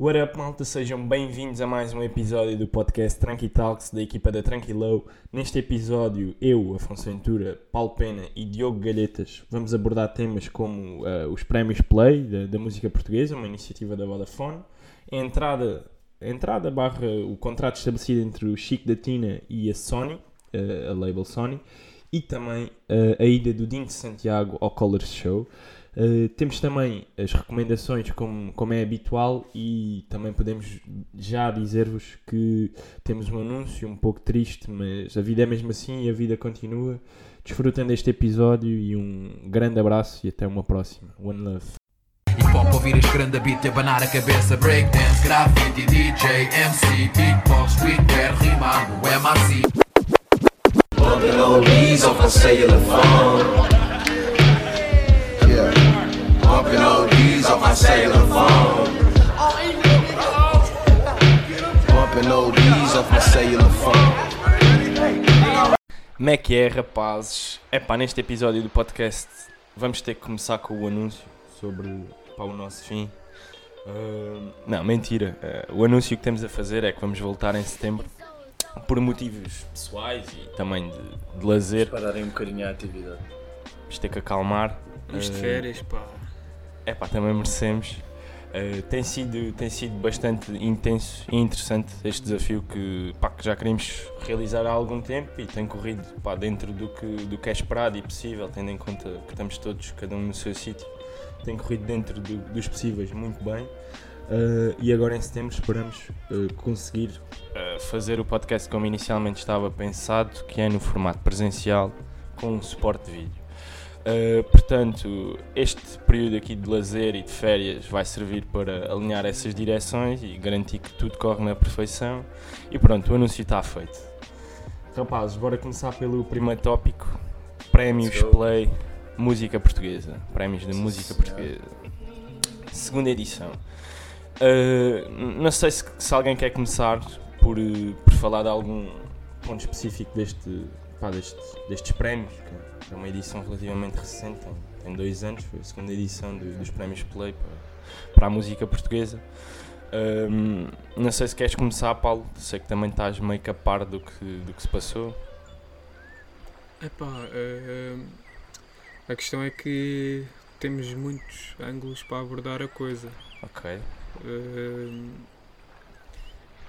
What up, malta? Sejam bem-vindos a mais um episódio do podcast Tranqui Talks da equipa da Tranquilow. Neste episódio, eu, Afonso Ventura, Paulo Pena e Diogo Galhetas vamos abordar temas como uh, os prémios Play da, da, música portuguesa, uma iniciativa da Vodafone, a entrada, a entrada barra o contrato estabelecido entre o Chico da Tina e a Sony, uh, a label Sony, e também uh, a ida do Dinho Santiago ao Colors Show. Uh, temos também as recomendações, como, como é habitual, e também podemos já dizer-vos que temos um anúncio um pouco triste, mas a vida é mesmo assim e a vida continua. Desfrutem deste episódio e um grande abraço e até uma próxima. One love. Hip hop, ouvir este grande beat, abanar a cabeça, breakdance, graffiti, DJ, MC, beatbox, a cellular phone. My cellular phone. Bumping ODs off my cellular phone. Como é que é, rapazes? É pá, neste episódio do podcast vamos ter que começar com o anúncio sobre pá, o nosso fim. Uh, não, mentira. Uh, o anúncio que temos a fazer é que vamos voltar em setembro por motivos pessoais e também de, de lazer. Para darem um bocadinho à atividade. Vamos ter que acalmar. Isto uh, férias, pá é pá, também merecemos. Uh, tem, sido, tem sido bastante intenso e interessante este desafio que, pá, que já queríamos realizar há algum tempo e tem corrido pá, dentro do que, do que é esperado e possível, tendo em conta que estamos todos, cada um no seu sítio, tem corrido dentro do, dos possíveis muito bem. Uh, e agora em setembro esperamos uh, conseguir fazer o podcast como inicialmente estava pensado, que é no formato presencial com suporte de vídeo. Uh, portanto, este período aqui de lazer e de férias vai servir para alinhar essas direções e garantir que tudo corre na perfeição. E pronto, o anúncio está feito. Rapazes, bora começar pelo primeiro tópico: Prémios Play Música Portuguesa. Prémios da Música Portuguesa. Segunda edição. Uh, não sei se, se, alguém quer começar por, por falar de algum ponto específico deste, pá, deste, destes prémios é uma edição relativamente recente, tem, tem dois anos, foi a segunda edição de, dos prémios Play para, para a música portuguesa. Um, não sei se queres começar, Paulo, sei que também estás meio que a par do que, do que se passou. Epá, uh, a questão é que temos muitos ângulos para abordar a coisa. Ok.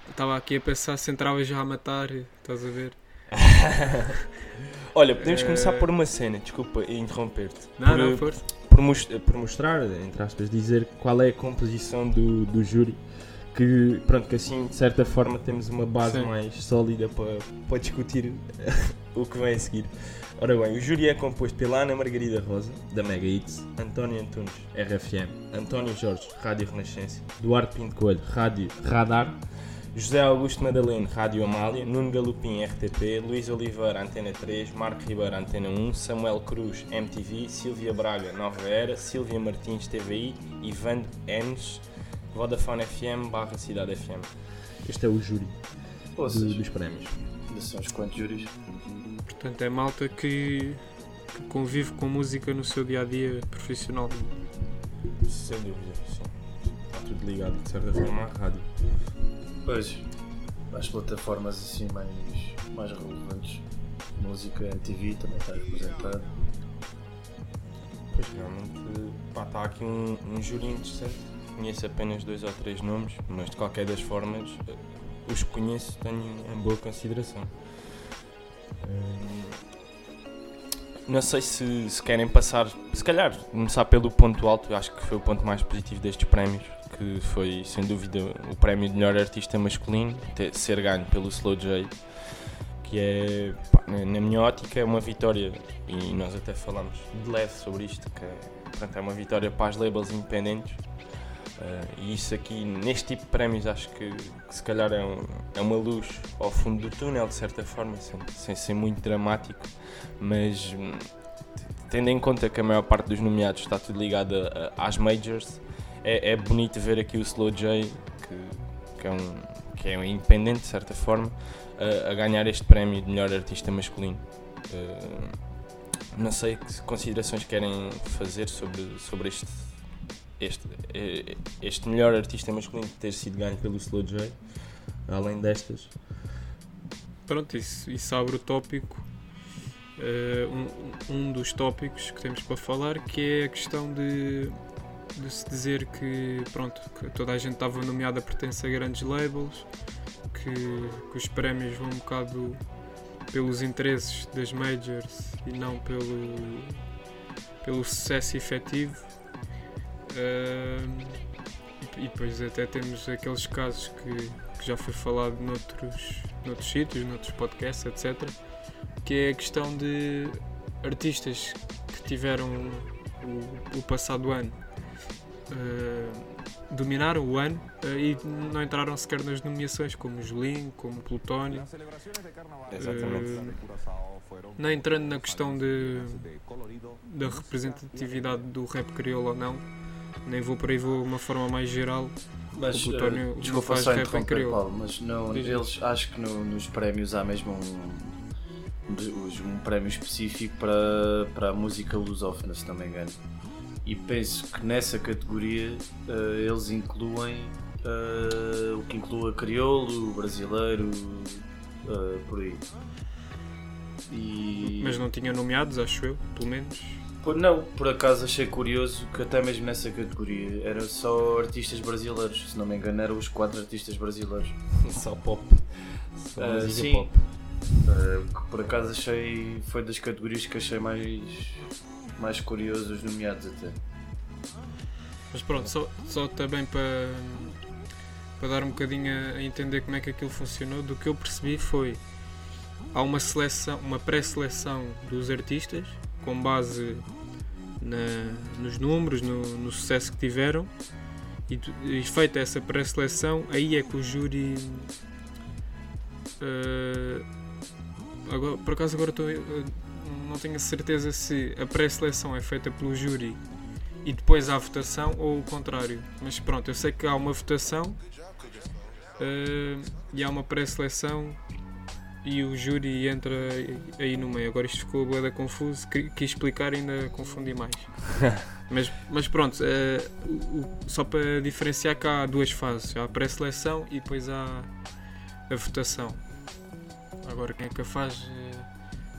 Estava uh, aqui a pensar se entrava já a matar, estás a ver? Olha, podemos começar por uma cena, desculpa interromper-te. Não, por, não, força. Por, por, mostrar, entre aspas, dizer qual é a composição do, do júri. Que, pronto, que assim, de certa forma, temos uma base Sim. mais sólida para, para discutir o que vem a seguir. Ora bem, o júri é composto pela Ana Margarida Rosa, da Mega X, António Antunes, RFM, António Jorge, Rádio Renascença, Duarte Pinto Coelho, Rádio Radar, José Augusto Madaleno, Rádio Amália, Nuno Galupim, RTP, Luís Oliveira, Antena 3, Marco Ribeiro, Antena 1, Samuel Cruz, MTV, Silvia Braga, Nova Era, Silvia Martins, TVI, Ivan Enes, Vodafone FM, barra Cidade FM. Este é o júri do, dos prémios. São os quantos júris? Portanto, é malta que, que convive com música no seu dia-a-dia -dia profissional. Sem dúvida, sim. Está tudo ligado, de certa forma, à rádio. Pois, as plataformas assim mais, mais relevantes. Música MTV também está representada. Pois realmente está aqui um, um júri interessante. Conheço apenas dois ou três nomes, mas de qualquer das formas os que conheço tenho em boa consideração. Hum, não sei se, se querem passar, se calhar começar pelo ponto alto, acho que foi o ponto mais positivo destes prémios, que foi sem dúvida o prémio de melhor artista masculino, ter, ser ganho pelo Slow J, que é, pá, na minha ótica, é uma vitória, e nós até falamos de leve sobre isto, que é, portanto, é uma vitória para as labels independentes. Uh, e isso aqui, neste tipo de prémios, acho que, que se calhar é, um, é, uma luz ao fundo do túnel, de certa forma, sem, sem ser muito dramático, mas hum, tendo em conta que a maior parte dos nomeados está tudo ligado a, a, às majors, é, é, bonito ver aqui o Slow J, que, que, é, um, que é um independente de certa forma, a, a ganhar este prémio de melhor artista masculino. Uh, não sei que considerações querem fazer sobre, sobre este, este, eh, este melhor artista masculino ter sido ganho pelo Slow J, além destas. Pronto, isso, isso abre o tópico, eh, um, um dos tópicos que temos para falar, que é a questão de, de se dizer que, pronto, que toda a gente estava nomeada a pertencer a grandes labels, que, que os prémios vão um bocado pelos interesses das majors e não pelo, pelo sucesso efetivo. Ahm, e, e depois até temos aqueles casos que, que já foi falado noutros, noutros sítios, noutros podcasts, etc. Que é a questão de artistas que tiveram o, o passado ano ah, dominaram o ano ah, e não entraram sequer nas nomeações, como o Julinho, como o Plutónio. Exatamente. Eh, não entrando na questão de, da representatividade do rap crioulo ou não, nem vou por aí, vou de uma forma mais geral. Mas, O Plutónio eh, não desculpa faz só rap crioulo. Paulo, mas não, eles acho que no- nos prémios há mesmo um, um, um prémio específico para, para a música lusófona, se não me engano. E penso que nessa categoria eh, eles incluem eh, o que inclui a crioulo, brasileiro, eh, por aí. E... Mas não tinha nomeados, acho eu, pelo menos. Por- Não, por acaso achei curioso que até mesmo nessa categoria eram só artistas brasileiros, se não me engano eram os quatro artistas brasileiros. Só pop. Só música sim. pop. Uh, que por acaso achei. foi das categorias que achei mais. Mais curioso os nomeados até. Mas pronto, só, só também para, para dar um bocadinho a, entender como é que aquilo funcionou, do que eu percebi foi há uma seleção, uma pré-seleção dos artistas com base na- nos números, no, no sucesso que tiveram e, e feita essa pré-seleção, aí é que o júri eh, agora, por acaso agora estou, eh, não tenho a certeza se a pré-seleção é feita pelo júri e depois há a votação ou o contrário. Mas pronto, eu sei que há uma votação eh, e há uma pré-seleção e o júri entra aí no meio. Agora isto ficou bué da confuso, Qui- quis explicar e ainda confundi mais. mas, mas pronto, eh, o- o- só para diferenciar que há duas fases, há a pré-seleção e depois há a votação. Agora quem é que a faz? eh,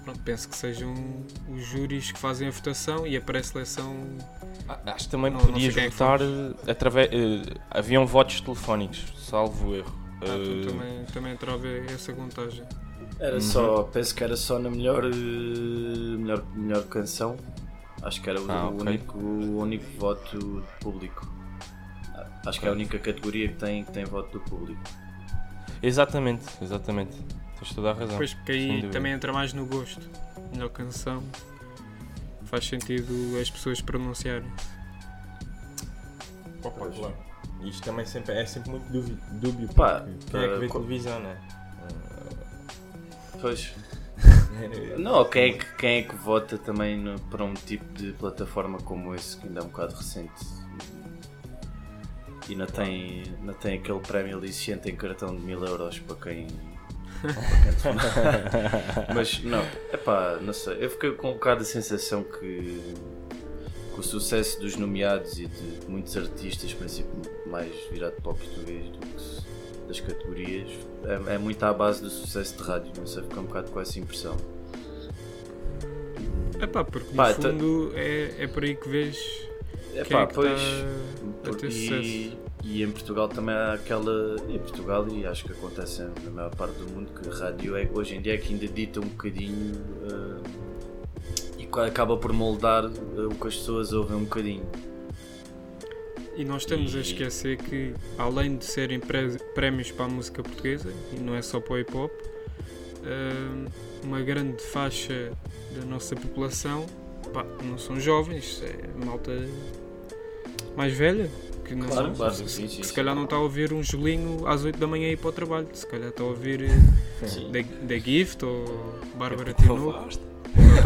Pronto, penso que sejam os júris que fazem a votação e a pré-seleção Ah, Acho que também Não- não podias sei quem é votar eh, através. eh, haviam votos telefónicos, salvo erro. Ah, tu Eh, também, também entrava essa contagem. Era Uhum. só. penso que era só na melhor. uh, melhor, melhor canção. Acho que era o, Ah, o ok. único, o único voto público. Ah, Acho que é a única categoria que tem, que tem voto do público. Exatamente, exatamente. Tens toda a razão. Depois, porque aí também entra mais no gosto. Melhor canção. Faz sentido as pessoas pronunciarem. Opa, claro. Isto também sempre, é sempre muito dúbio, dúbio Pá, quem é que vê co- televisão, não é? Pois. Não, quem é que, quem é que vota também no- para um tipo de plataforma como esse, que ainda é um bocado recente e não tem, não tem aquele prémio aliciente em cartão de mil euros para quem. Mas não, epá, não sei. Eu fiquei com um bocado a sensação que, que o sucesso dos nomeados e de muitos artistas, principalmente mais virado para o português do que das categorias, é, é muito à base do sucesso de rádio. Não sei, fiquei um bocado com essa impressão. É pá, porque Pá, no tá- fundo é, é por aí que vês É pá, é pois. a ter e, sucesso. E em Portugal também há aquela. Em Portugal, e acho que acontece na maior parte do mundo, que a rádio é, hoje em dia é que ainda dita um bocadinho ah, e acaba por moldar ah, o que as pessoas ouvem um bocadinho. E nós estamos a E- esquecer que, além de serem pré- prémios para a música portuguesa, e não é só para o hip hop, hum, uma grande faixa da nossa população pá, não são jovens, é malta mais velha, que, não, Claro, claro, que, sim, sim, que se sim. calhar não está a ouvir um Julinho às 8 da manhã e ir para o trabalho, se calhar está a ouvir Sim. da, da Gift ou Bárbara Tinoco.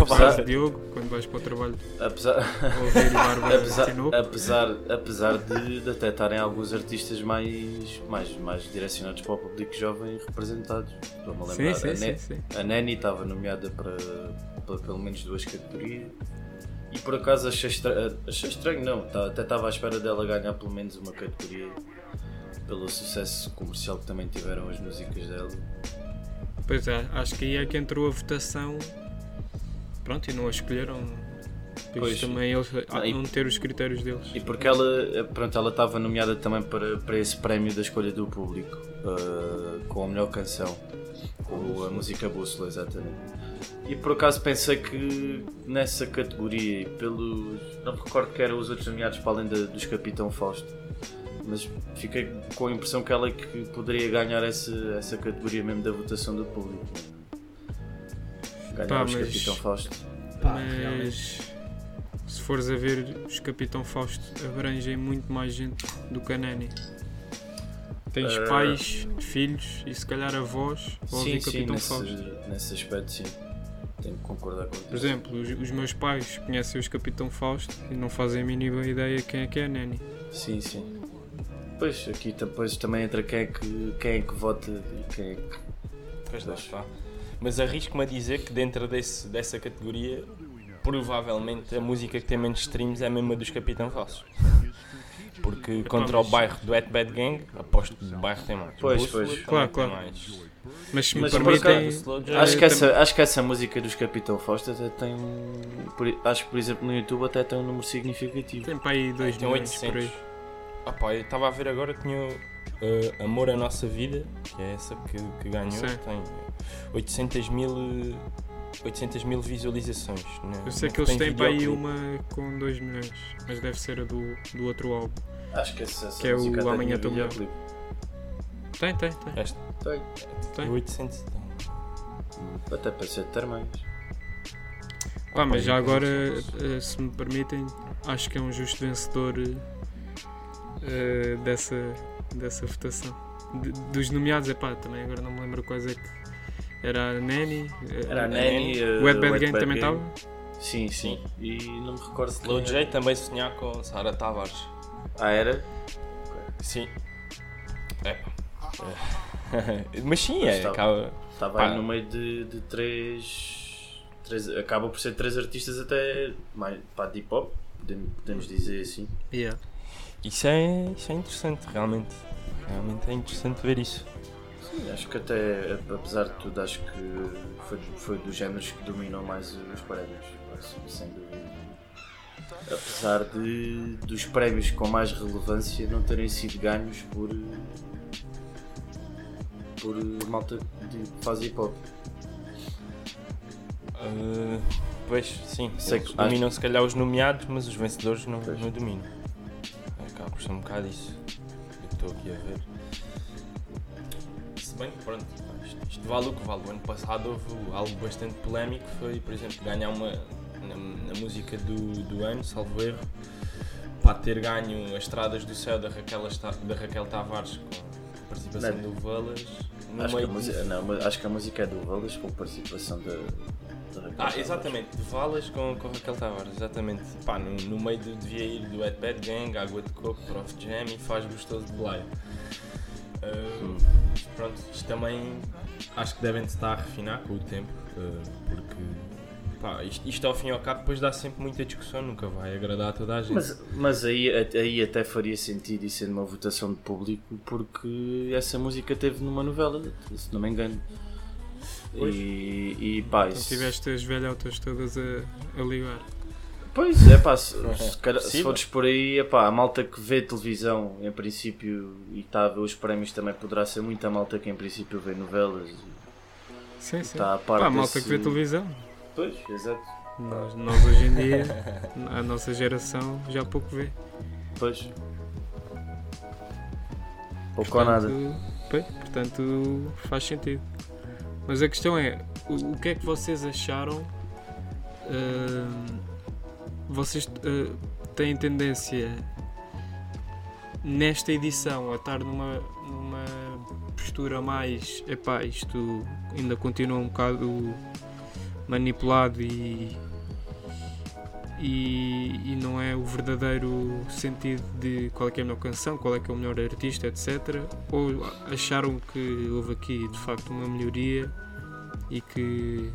Apesar- Diogo, quando vais para o trabalho Apesar, ouvir Bárbara apesar, Tinoco. apesar, apesar de, de até estarem alguns artistas mais, mais, mais direcionados para o público jovem representados. Estou-me a Sim, lembrar. sim, a, sim, Ne- sim. a Neni estava nomeada para, para pelo menos duas categorias E por acaso achei, estra... achei estranho, não. Tá- Até estava à espera dela ganhar pelo menos uma categoria pelo sucesso comercial que também tiveram as músicas dela. Pois é, acho que aí é que entrou a votação. Pronto, e não a escolheram. Pois. também eles Não, e- não ter os critérios deles. E porque ela, pronto, ela estava nomeada também para, para esse prémio da escolha do público, ah, com a melhor canção, com a música Bússola, exatamente. E por acaso pensei que nessa categoria, e pelos. não me recordo que eram os outros nomeados para além da- dos Capitão Fausto, mas fiquei com a impressão que ela é que poderia ganhar essa, essa categoria mesmo da votação do público. Ganhar Pá, os mas- Capitão Fausto. Pá, Mas realmente. se fores a ver, os Capitão Fausto abrangem muito mais gente do que a Nani. Tens Eh, pais, filhos e se calhar avós a Sim, sim, Capitão nesse, Fausto. nesse aspecto, sim. Tenho que concordar com Por exemplo, os, os meus pais conhecem os Capitão Fausto e não fazem a mínima ideia quem é que é a Nani. Sim, sim. Pois, aqui depois também entra quem é que, quem é que vota e quem é que. Pois lá está. Mas arrisco-me a dizer que dentro desse, dessa categoria, provavelmente a música que tem menos streams é a mesma dos Capitão Falsos. Porque contra o bairro do At Bad Gang, aposto que o bairro tem mais. Pois, Bússola pois. Claro, tem claro. mais. Mas se me Mas permitem. Acho que, tam- essa, acho que essa música dos Capitão Fausto até tem um. por- acho que por exemplo no YouTube até tem um número significativo. Tem para aí 2 Tem milhões por 800. aí. Ah pá, eu estava a ver agora, tinha uh, Amor à Nossa Vida, que é essa que, que ganhou, Sim. tem 800 mil, uh, 800 mil visualizações. né? Eu sei que eles têm para aí uma com 2 milhões, mas deve ser a do, do outro álbum. Acho que essa, essa Que é o Amanhã Tão. Tem, tem, tem. Esta Tem. Tem. 800. então. Até para ser de ter mais. Ah, mas já Pá, agora, e- eh, se me permitem, acho que é um justo vencedor eh, dessa, dessa votação. De- dos nomeados, é pá, também agora não me lembro quais é que. Era a Nani. eh, Era a Nani, Nanny. O Wet Bad Gang também estava? Sim, sim. E não me recordo Slow quem J também sonhar com Sara Tavares. Ah, era? Sim. É pá. É. Mas sim, Mas é. estava. Acaba... Estava aí no meio de, de três, três. Acaba por ser três artistas até. Mais, de hip hop, podemos, dizer assim. Yeah. Isso, é, isso é interessante, realmente. Realmente é interessante ver isso. Sim, acho que até, apesar de tudo, acho que foi, foi dos géneros que dominou mais os prémios, acho, sem dúvida. Apesar de, dos prémios com mais relevância não terem sido ganhos por. Por malta de que faz hip hop. Uh, pois, sim. Sei eles que- dominam se calhar os nomeados, mas os vencedores não, Pois. não dominam. Acaba por ser um bocado isso. Eu estou aqui a ver. Se bem que pronto, isto, isto vale o que vale. O ano passado houve algo bastante polémico, foi, por exemplo, ganhar uma na, na música do, do ano, salvo erro, para ter ganho as estradas do céu da Raquel, da Raquel Tavares com participação Não. do Valas. no Acho que, meio música, não, mas acho que a música é do Valas com participação da. Ah, exatamente, de Valas com, com Raquel Tavares, exatamente. Pá, no, no meio de, devia ir do Ed Bad Gang, Água de Coco, Prof Jam e faz gostoso de Blaia. Uh, Hum. Pronto, isto também acho que devem estar a refinar com o tempo, uh, porque pá, isto, isto ao fim e ao cabo depois dá sempre muita discussão, nunca vai agradar a toda a gente. Mas, mas aí, aí até faria sentido isso sendo uma votação de público porque essa música teve numa novela, se não me engano. Pois. E, e pá, Então isso, tiveste as velhotas todas a, a ligar. pois é pá, se, É se, calhar- se fores por aí, é pá, a malta que vê televisão em princípio e está a ver os prémios também poderá ser muita malta que em princípio vê novelas e Sim, sim. está a par Pá, a malta desse- que vê televisão. Pois, exato, Nós, nós hoje em dia, a nossa geração, já pouco vê. pois. Pouco ou nada. pois, portanto, faz sentido. Mas a questão é, o, o que é que vocês acharam? Ahm, vocês ah, têm tendência nesta edição a estar numa, numa postura mais epá, isto ainda continua um bocado manipulado e, e, e não é o verdadeiro sentido de qual é é a melhor canção, qual é que é o melhor artista, etc. Ou acharam que houve aqui de facto uma melhoria e que,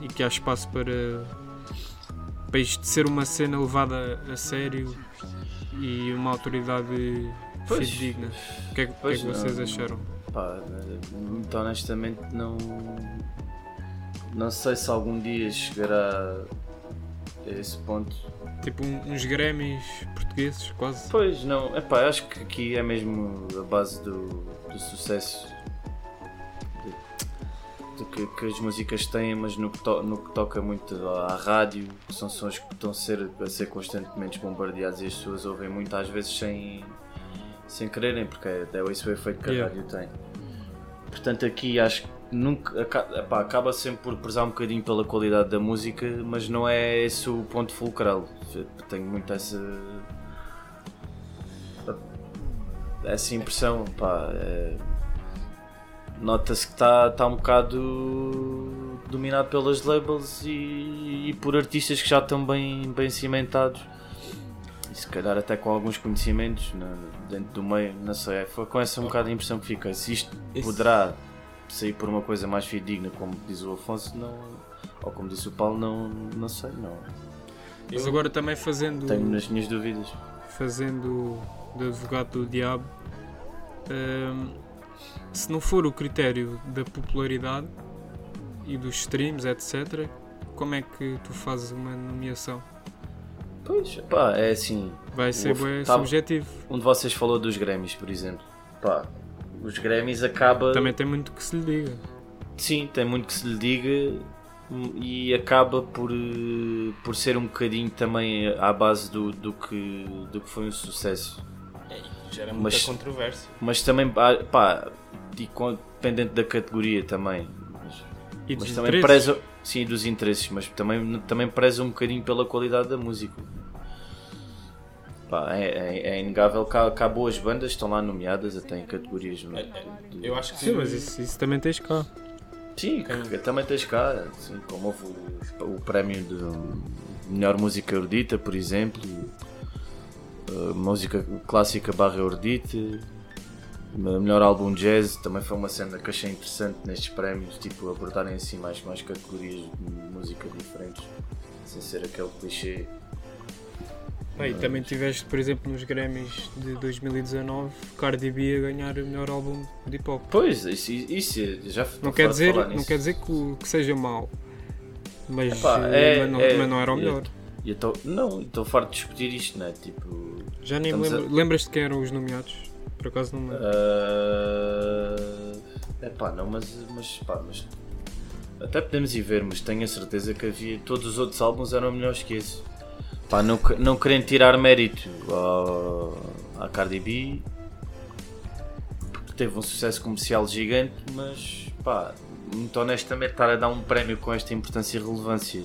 e que há espaço para, para isto ser uma cena levada a sério e uma autoridade Pois. fidedigna. O que é, que- é que vocês acharam? Pá, muito honestamente não. Não sei se algum dia chegará a esse ponto. Tipo um- uns Grammys portugueses, quase. Pois não, é pá, acho que aqui é mesmo a base do, do sucesso de, de que, que as músicas têm, mas no que, to- no que toca muito à rádio, que são sons que estão a ser, a ser constantemente bombardeados e as pessoas ouvem muito às vezes sem, sem quererem, porque é, é esse o efeito que a Yeah. rádio tem. Portanto, aqui acho que nunca epá, acaba sempre por prezar um bocadinho pela qualidade da música, mas não é esse o ponto fulcral. Tenho muito essa essa impressão, pá, é- nota-se que está tá um bocado dominado pelas labels e, e por artistas que já estão bem, bem cimentados e se calhar até com alguns conhecimentos na- dentro do meio, não sei, foi com essa um bocado a impressão que fiquei. Se isto Esse- poderá sair por uma coisa mais fidedigna, como diz o Afonso, não, ou como disse o Paulo, não, não sei, não. Mas agora também fazendo, Tenho as minhas dúvidas. fazendo de advogado do diabo, hum, se não for o critério da popularidade e dos streams, etc., como é que tu fazes uma nomeação? Pois, pá, é assim, Vai ser Uf, bué tá- subjetivo. um de vocês falou dos Grammys, por exemplo. Pá, os Grammys acaba. Também tem muito que se lhe diga. Sim, tem muito que se lhe diga e acaba por, por ser um bocadinho também à base do, do, que, do que foi um sucesso. Gera muita Mas- controvérsia. Mas também, ah, pá, dependente da categoria também. Mas, E mas dos também interesses. preza, sim, dos interesses, mas também, também preza um bocadinho pela qualidade da música. Pá, é, é, é inegável que há, que há boas bandas, estão lá nomeadas até em categorias. não é? De- Eu acho que Sim, mas isso, isso também tens cá. Sim, que também tens cá, assim, como houve o, o prémio de melhor música erudita, por exemplo, uh, música clássica barra erudita, melhor álbum jazz, também foi uma cena que achei interessante nestes prémios, tipo, abordarem assim mais, mais categorias de música diferentes, sem ser aquele clichê. Ah, e também tiveste, por exemplo, nos Grammys de 2019, Cardi B a ganhar o melhor álbum de hip hop. Pois, isso, isso já Não quer dizer, não quer dizer que, que seja mau, mas, Epá, eh, é- mas, não, é- mas não era o melhor. Eu tô, não, estou farto de discutir isto, não é? Tipo, Já nem me estamos a- lembro. Lembras-te quem eram os nomeados? Por acaso não me lembro. é pá, não, mas, mas, pá, mas até podemos ir ver, mas tenho a certeza que havia todos os outros álbuns eram melhores que esse. Pá, não, não querendo tirar mérito ao- à Cardi B, porque teve um sucesso comercial gigante, mas pá, muito honestamente estar a dar um prémio com esta importância e relevância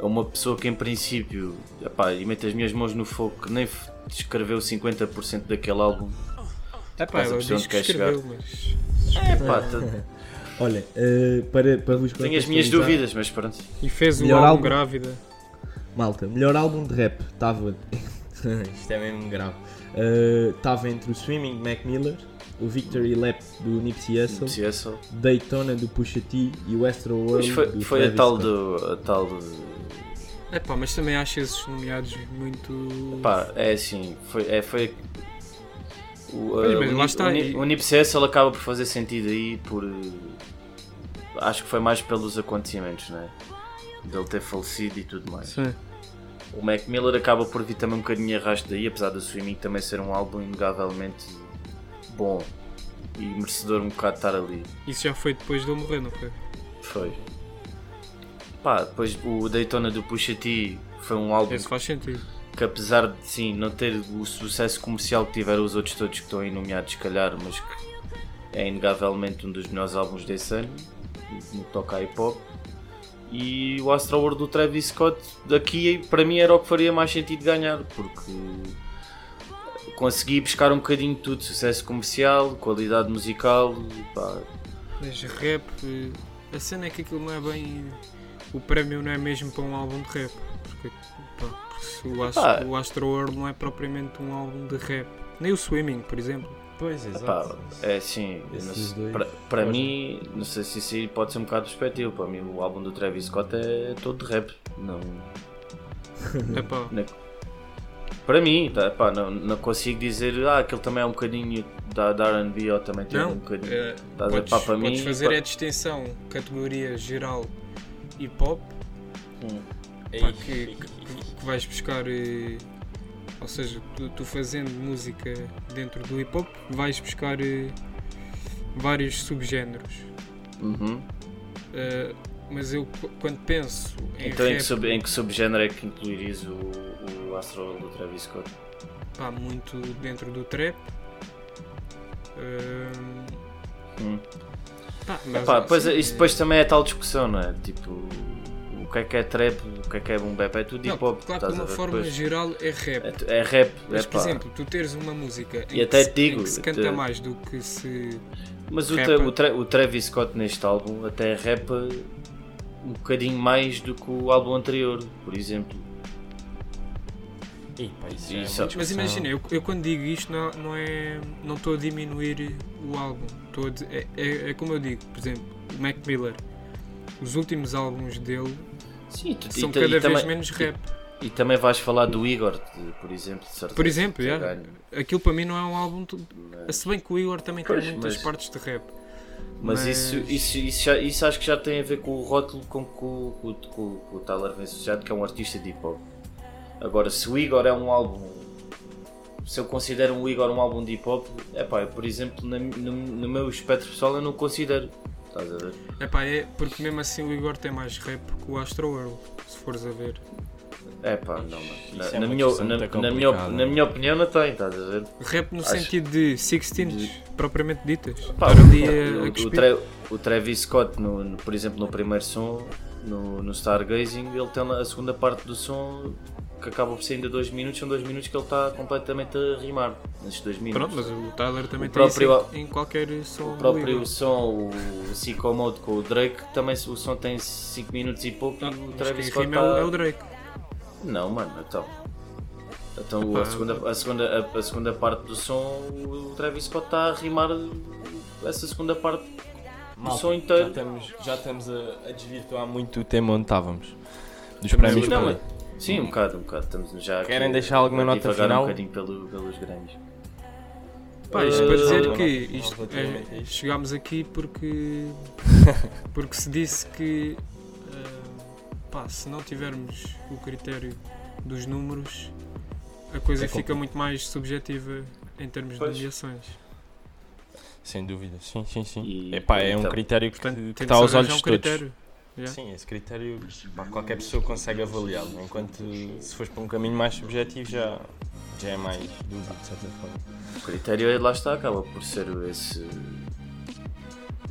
a uma pessoa que em princípio, epá, e meto as minhas mãos no fogo, que nem escreveu 50% daquele álbum. É pá, estás a ela perceber diz onde que escreveu, mas. É pá, t- Olha, eh, para, para vos tenho as minhas dúvidas, mas pronto. E fez álbum álbum? grávida. Malta, melhor álbum de rap estava Isto é mesmo grave. estava entre o Swimming de Mac Miller, o Victory Lap do Nipsey Hussle, Se é só. Daytona do Pusha T e o Astro World Mas foi, do foi a tal Scott. do. A tal do. É pá, mas também acho esses nomeados muito. Pá, é assim, foi. É, foi o, Pois, uh, mas o, está, o, e- o Nipsey Hussle acaba por fazer sentido aí por. uh, Acho que foi mais pelos acontecimentos, né? Dele ter falecido e tudo mais. Sim. O Mac Miller acaba por vir também um bocadinho arrasto daí, apesar do Swimming também ser um álbum inegavelmente bom e merecedor um bocado de estar ali. Isso já foi depois de ele morrer, não foi? Foi. Pá, depois o Daytona do Pusha T foi um álbum Esse faz sentido. que apesar de sim não ter o sucesso comercial que tiveram os outros todos que estão aí nomeados, se calhar, mas que é inegavelmente um dos melhores álbuns desse ano, no que toca a hip hop. E o Astro World do Travis Scott, daqui para mim era o que faria mais sentido ganhar, porque consegui buscar um bocadinho de tudo: sucesso comercial, qualidade musical, pá, Mas rap. eh, A cena é que aquilo não é bem. O prémio não é mesmo para um álbum de rap. Porque, pá, porque o, Astro, o Astro World não é propriamente um álbum de rap. Nem o Swimming, por exemplo. Pois, exato. é assim, não para, mim, não sei se isso pode ser um bocado perspectivo. Para mim, o álbum do Travis Scott é todo de rap. Não, Epá, Na- Para mim, tá, pá, não, não consigo dizer ah, aquele também é um bocadinho da, da RB ou também tem não, um bocadinho. Estás a ver? podes, Pá, para podes mim, fazer pá. a distinção categoria geral hip hop Hum. pá, que, que, que vais buscar, eh, ou seja, tu, tu fazendo música dentro do hip hop, vais buscar eh, vários subgéneros. Uhum. Eh, mas eu qu- quando penso em Então em rap, que, sub, em que subgénero é que incluirias o, o Astro do Travis Scott? pá, muito dentro do trap. Eh, Hum. pá, mas, Epá, pois, assim, isso depois também é tal discussão, não é? Tipo, que é que é trap, o que é que é boom bap, é tudo hip hop. claro que de uma forma Pois, geral é rap. é, é rap, Mas, epá. por exemplo, tu teres uma música em, E até que, te digo, que se canta até- mais do que se. Mas o, tra, o, tra, o Travis Scott neste álbum até rapa um bocadinho mais do que o álbum anterior, por exemplo. Ih, pá, isso é Mas imagina, eu, eu quando digo isto não, não é. não estou a diminuir o álbum. Estou é, é, é como eu digo, por exemplo, o Mac Miller. Os últimos álbuns dele Sim, tu, são e, cada e vez também, menos rap. E, e também vais falar do Igor, de- por exemplo, de certeza, Por exemplo, yeah, aquilo para mim não é um álbum. tu- Se bem que o Igor também Pois, tem muitas mas- partes de rap. Mas, isso, isso, isso, já- isso acho que já tem a ver com o rótulo com que o, com, com o Tyler vem associado, que é um artista de hip hop. Agora, se o Igor é um álbum. Se eu considero o Igor um álbum de hip hop, é pá, por exemplo, na- no, no meu espectro pessoal eu não considero. Estás a ver? Epá, é porque mesmo assim o Igor tem mais rap que o Astro World, se fores a ver. É pá, não, mano. Na, é na minha, na, na minha, na minha opinião não tem, estás a ver? Rap no Acho- sentido de sixteens, propriamente ditas. Pá, o, o. Tra- o Travis Scott, no, no- por exemplo, no primeiro som, no, no Stargazing, ele tem a segunda parte do som que acaba por ser ainda 2 minutos, são 2 minutos que ele está completamente a rimar nesses 2 minutos. Pronto, mas o Tyler também O tem próprio- isso em, em qualquer som. o do próprio Igor. som, o Sicko Mode com o Drake, também o som tem 5 minutos e pouco Ah, e o Travis Scott rima é o- está... é o Drake. Não, mano, então... Então Epá, a, segunda, a, segunda, a, a segunda parte do som, o Travis Scott está a rimar essa segunda parte Malta, som inteiro. Já estamos, já estamos a, a desvirtuar muito o tema onde estávamos. Dos prémios não, Play. Sim, um bocado, um bocado. Estamos já aqui Querem a- deixar alguma nota final? um bocadinho pelo, pelos Grêmios. Pá, isto Uh, para dizer que isto, é, isto. chegámos aqui porque porque se disse que ah, pá, se não tivermos o critério dos números a coisa É fica muito mais subjetiva em termos de Pois. nomeações. Sem dúvida, sim, sim, sim. E- Epá, é um então, critério que, Portanto, que de está aos olhos um de todos. critério. Yeah. Sim, esse critério pá, qualquer pessoa consegue avaliá-lo, enquanto se fores para um caminho mais subjetivo já, já é mais dúvida de certa forma. O critério é, lá está, acaba por ser esse,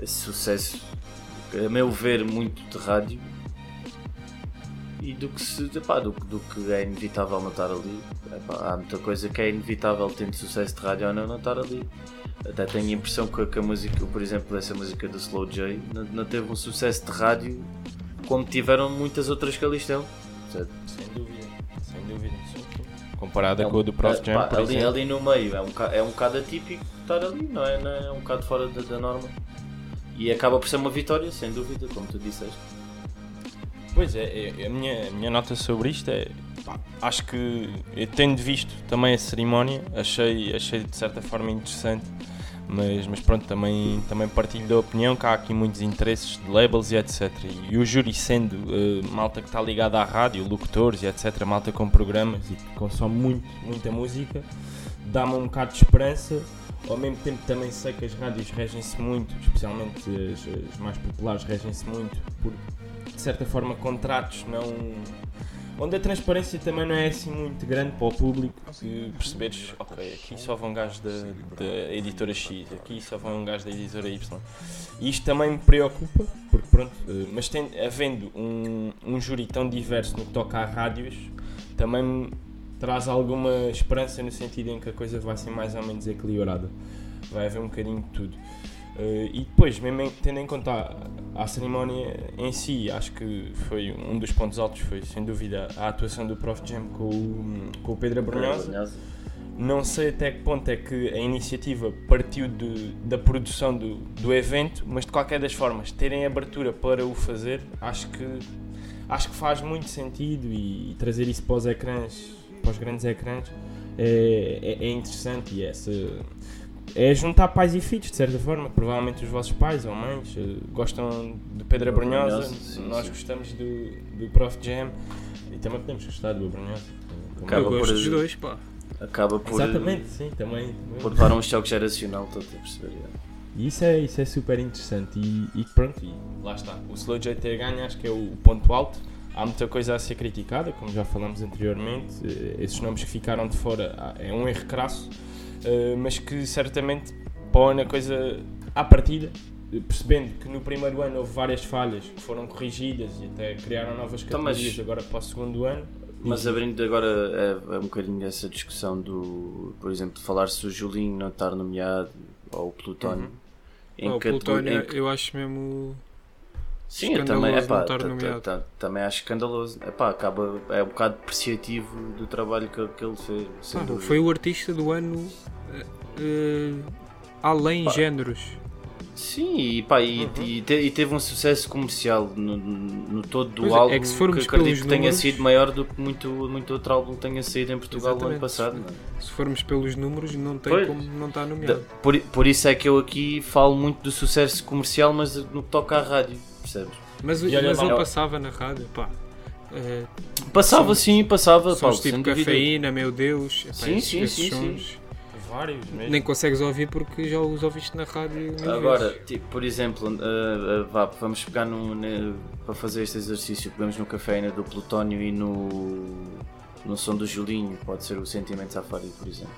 esse sucesso, a meu ver, muito de rádio. E do que, se, epá, do, do que é inevitável não estar ali. Epá, há muita coisa que é inevitável tendo sucesso de rádio ou não, não estar ali. Até tenho a impressão que, a- que a música, por exemplo, essa música do Slow J não, não teve um sucesso de rádio como tiveram muitas outras que ali estão. certo? Sem dúvida, sem dúvida. Comparada É um- com a do Prof é, Jam, pá, por ali, exemplo. ali no meio é um, é um bocado atípico estar ali, não é? Não é? É um bocado fora da, da norma. E acaba por ser uma vitória, sem dúvida, como tu disseste. Pois é, é, a, minha, a minha nota sobre isto é. pá, acho que, tendo visto também a cerimónia, achei, achei de certa forma interessante, mas, mas pronto, também, também partilho da opinião que há aqui muitos interesses de labels e etc. E, o júri, sendo eh, malta que está ligada à rádio, locutores e etc., malta com programas e que consome muito, muita música, dá-me um bocado de esperança. Ao mesmo tempo também sei que as rádios regem-se muito, especialmente as, as mais populares regem-se muito por de certa forma contratos não onde a transparência também não é assim muito grande para o público perceberes ok aqui só vão um gajo da, da editora X aqui só vão um gajo da editora Y. E isto também me preocupa porque pronto eh, mas tem, havendo um, um júri tão diverso no que toca a rádios também me traz alguma esperança no sentido em que a coisa vai ser mais ou menos equilibrada. Vai haver um bocadinho de tudo Uh, e depois, mesmo tendo em conta a, a cerimónia em si, acho que foi um dos pontos altos, foi sem dúvida a atuação do Prof Jam com o, com o Pedro Abrunhosa. Não sei até que ponto é que a iniciativa partiu de- da produção do, do evento, mas de qualquer das formas, terem abertura para o fazer, acho que acho que faz muito sentido e, e trazer isso para os ecrãs, para os grandes ecrãs, é, é, é interessante e essa é juntar pais e filhos, de certa forma. Provavelmente os vossos pais ou mães eh, gostam de Abrunhosa, sim, nós sim. gostamos do, do Prof Jam e também podemos gostar do Abrunhosa. como- Acaba eu por- gosto dos dois, pá. Acaba por, Exatamente, sim, também. por levar um choque geracional, estou a perceber. E isso é, isso é super interessante e, e pronto, e lá está. O Slow J ter ganho acho que é o ponto alto. Há muita coisa a ser criticada, como já falamos anteriormente. eh, Esses nomes que ficaram de fora ah, é um erro crasso, eh, mas que certamente põe a coisa à partida, percebendo que no primeiro ano houve várias falhas que foram corrigidas e até criaram novas Então, mas- categorias agora para o segundo ano. Mas abrindo agora é, é um bocadinho essa discussão do, por exemplo, de falar se o Julinho não estar nomeado ou o Plutónio. Uhum. Em Pá, o Plutónio, em eu acho mesmo. Sim, eu também, epá, também acho escandaloso. Epá, acaba, é um bocado depreciativo do trabalho que, que ele fez. dúvida. foi o artista do ano eh, eh, além Pá. géneros. Sim, e, pá, e, Uhum. e te- e teve um sucesso comercial no, no todo do Pois é, álbum é que se formos que acredito pelos que tenha números- sido maior do que muito, muito outro álbum que tenha saído em Portugal no ano passado. não é? Se formos pelos números, não tem Pois. como não estar nomeado. Por, por isso é que eu aqui falo muito do sucesso comercial, mas no que toca à rádio, percebes? Mas, E olha mas ele passava na rádio, pá. Eh, Passava Sons- sim, passava, sons Paulo, tipo cafeína, meu Deus. Epá, Sim, sim, esses sim, sim. sons Vários mesmo. nem consegues ouvir porque já os ouviste na rádio. Agora, tipo, por exemplo, uh, uh, vá, vamos pegar no, ne- para fazer este exercício, pegamos no cafeína do Plutónio e no, no som do Julinho, pode ser o Sentimento Safari, por exemplo.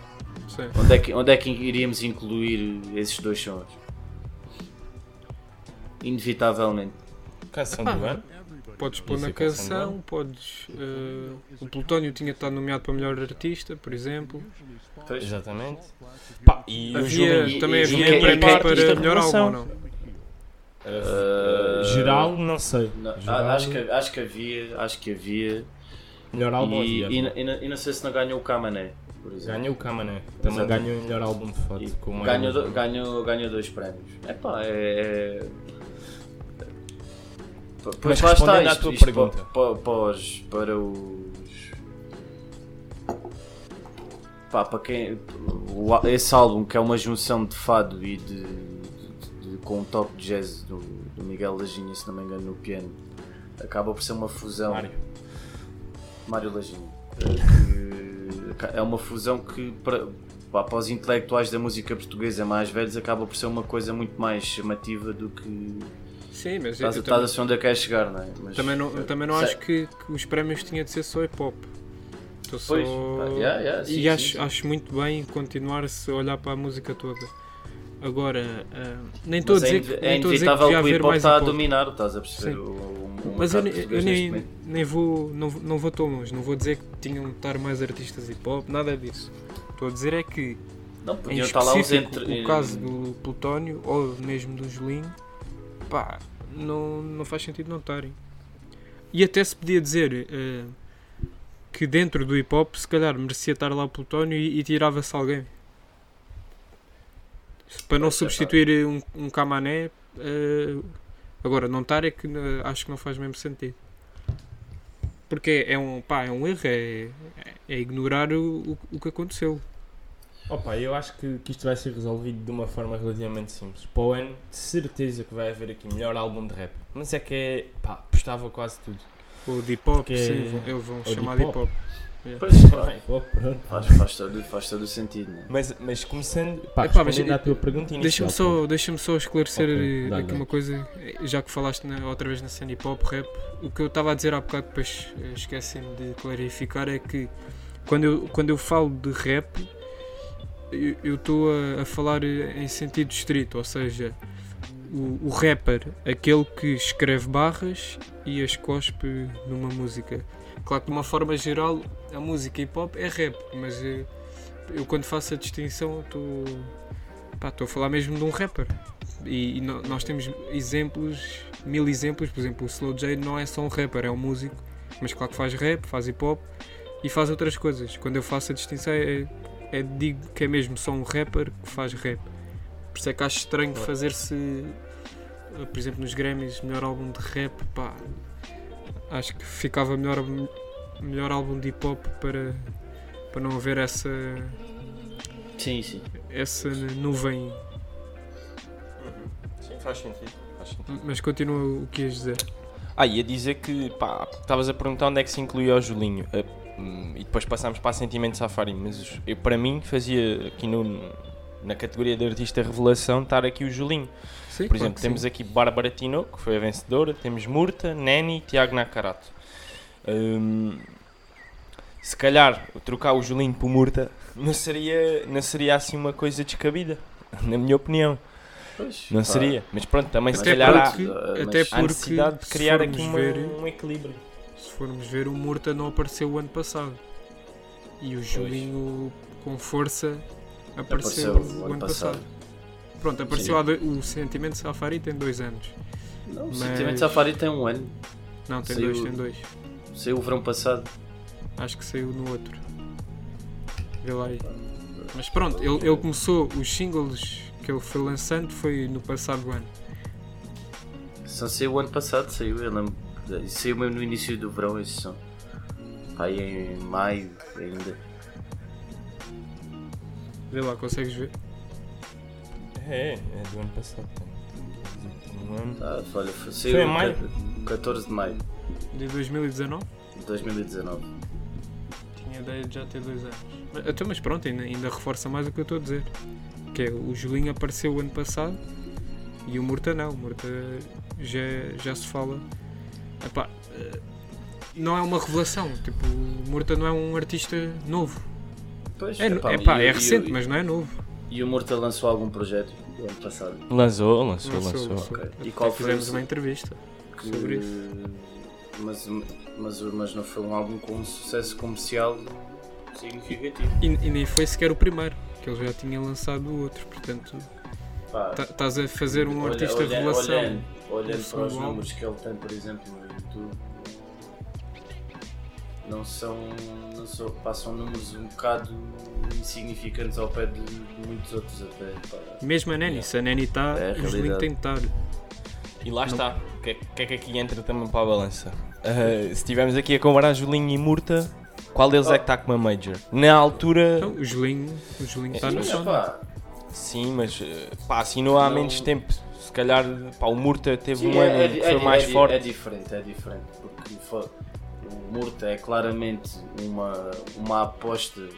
Sim. Onde é que, onde é que iríamos incluir esses dois sons? Inevitavelmente. Canção do ano. Podes pôr Isso na é canção podes. eh, o Plutónio tinha estado nomeado para melhor artista, por exemplo. Pois. Exatamente. Pá, e o Havia, Julinho- também e- havia e- prémios e- para melhor álbum, ou não? Uh, geral, não sei. Não, Geral, a- acho, que, acho que havia, acho que havia. melhor álbum E, havia. e, e e não sei se não ganhou o exemplo. Ganhou o Camané. Também ganhou o melhor álbum de foto. O ganhou, ganhou, ganhou dois prémios. Epá, é. é... Pois lá está, à isto, tua isto pergunta. pa- pa- para, os, para os. Pá, para quem. esse álbum que é uma junção de fado e de. de- de- com um toque de jazz do, do Miguel Lajinha, se não me engano, no piano, acaba por ser uma fusão. Mário. Mário Lajinha. eh, é uma fusão que para, pá, para os intelectuais da música portuguesa mais velhos acaba por ser uma coisa muito mais chamativa do que. Sim, mas Estás, eu estás também, a onde é que queres chegar, não é? Mas, também não, eu também não sei- acho que, que os prémios tinham de ser só hip hop. Estou só. Yeah, yeah, sim, e sim, acho, sim. acho muito bem continuar-se a olhar para a música toda. Agora, ah, nem estou a Mas é, dizer que, é dizer que inevitável devia que o hip hop está a dominar, estás a perceber? O, o, o Mas eu, eu nem, nem vou, não, não vou tão longe, não vou dizer que tinham de estar mais artistas hip hop, nada disso. Estou a dizer é que, Não, podiam estar lá os entre. o caso do Plutónio ou mesmo do Julinho, pá, não, não faz sentido não estarem. E até se podia dizer eh, que dentro do hip hop, se calhar merecia estar lá o Plutónio e, e tirava-se alguém. Para não é, substituir um, um Camané, eh, agora não estar é que eh, acho que não faz mesmo sentido. Porque é um, pá, é um erro, é, é ignorar o, o, o que aconteceu. Opa, eu acho que, que isto vai ser resolvido de uma forma relativamente simples. Para o ano, de certeza que vai haver aqui melhor álbum de rap. Mas é que é, pá, postava quase tudo. O de hip hop, Porque sim, é- vão- eles vão o de chamar de hip hip hop. Pois, pô, pronto. faz, faz, todo, faz todo o sentido, não é? Mas, mas começando, pá, Epá, mas eu- à tua pergunta. Deixa-me só, deixa só esclarecer Ok, eh, dá-lhe, aqui dá-lhe. uma coisa, já que falaste na- outra vez na cena hip hop rap, o que eu estava a dizer há bocado, depois eh, esqueci-me de clarificar, é que quando eu, quando eu falo de rap, eu- eu estou a, a falar em sentido estrito, ou seja, o, o rapper, aquele que escreve barras e as cospe numa música. Claro que de uma forma geral a música hip hop é rap, mas eh, eu quando faço a distinção estou a falar mesmo de um rapper. E, e no- nós temos exemplos, mil exemplos, por exemplo, o Slow J não é só um rapper, é um músico, mas claro que faz rap, faz hip hop e faz outras coisas. Quando eu faço a distinção é, é digo que é mesmo só um rapper que faz rap. Por isso é que acho estranho fazer-se, eh, por exemplo, nos Grammys, melhor álbum de rap, pá. acho que ficava melhor, melhor álbum de hip hop para, para não haver essa, Sim, sim. essa nuvem. Sim, faz sentido. Faz sentido. Mas continua o que ias dizer. Ah, ia dizer que, pá, estavas a perguntar onde é que se incluía o Julinho. Hum, e depois passámos para a Sentimento Safari. Mas eu, para mim, fazia aqui no, na categoria de artista revelação estar aqui o Julinho. Sim, Por exemplo, temos sim. aqui Bárbara Tino, que foi a vencedora. Temos Murta, Neni e Tiago Nakarato. Hum, se calhar trocar o Julinho por Murta não seria, não seria assim uma coisa descabida, na minha opinião. Pois, Não pá, seria. Mas pronto, também se Até calhar há, porque, há- até há porque necessidade de se criar aqui uma- ver, um equilíbrio. Se formos ver, o Murta não apareceu o ano passado. E o Julinho, com força, apareceu, Apareceu o ano passado. Pronto, apareceu dois, o Sentimento Safari tem dois anos. Não, o Mas- Sentimento Safari tem um ano. Não, tem Saiu- dois, tem dois. Saiu o verão passado. Acho que saiu no outro. Vê lá aí. Mas pronto, ele, ele começou, os singles que ele foi lançando foi no passado ano. Só saiu o ano passado, saiu, eu lembro. Saiu mesmo no início do verão esse som. Aí em maio ainda. Vê lá, consegues ver? É, é do ano passado. tem um ano. Ah, olha, foi- em maio? ca- 14 de maio De 2019? de 2019. Tinha ideia de já ter dois anos. Mas, então, mas pronto, ainda, ainda reforça mais o que eu estou a dizer. Que é, o Julinho apareceu o ano passado e o Murta não. O Murta já, já se fala. Epá, eh, não é uma revelação. Tipo, o Murta não é um artista novo. Pois, É, epá, epá, e- é recente, e- mas não é novo. E o Murta lançou algum projeto ano passado? Lançou, lançou, Lançou, lançou. lançou. Ok. E qual fizemos uma entrevista. Que- Sobre isso. Mas, mas, mas não foi um álbum com um sucesso comercial significativo. E, e nem foi sequer o primeiro, que ele já tinha lançado outros. Portanto, Pá, tá- estás a fazer um olha- artista olha- revelação. Olhando, olhando no para os álbum. números que ele tem, por exemplo, não são. Não são passam números um bocado insignificantes ao pé de, de muitos outros até. pá. Mesmo a Neni, se a Neni está, É o Julinho tem que estar. E lá está. O que, é- que é que aqui entra também para a balança? Ah, se estivermos aqui a comparar Julinho e Murta, qual deles é que está com uma Major? Na altura, Então, o Julinho, está no chão. sim, mas eh, pá, assinou há Não- menos tempo. Se calhar pá, o Murta teve Sim, um é- ano é, que foi é mais é forte. É diferente, é diferente. Porque fo- o Murta é claramente uma, uma aposta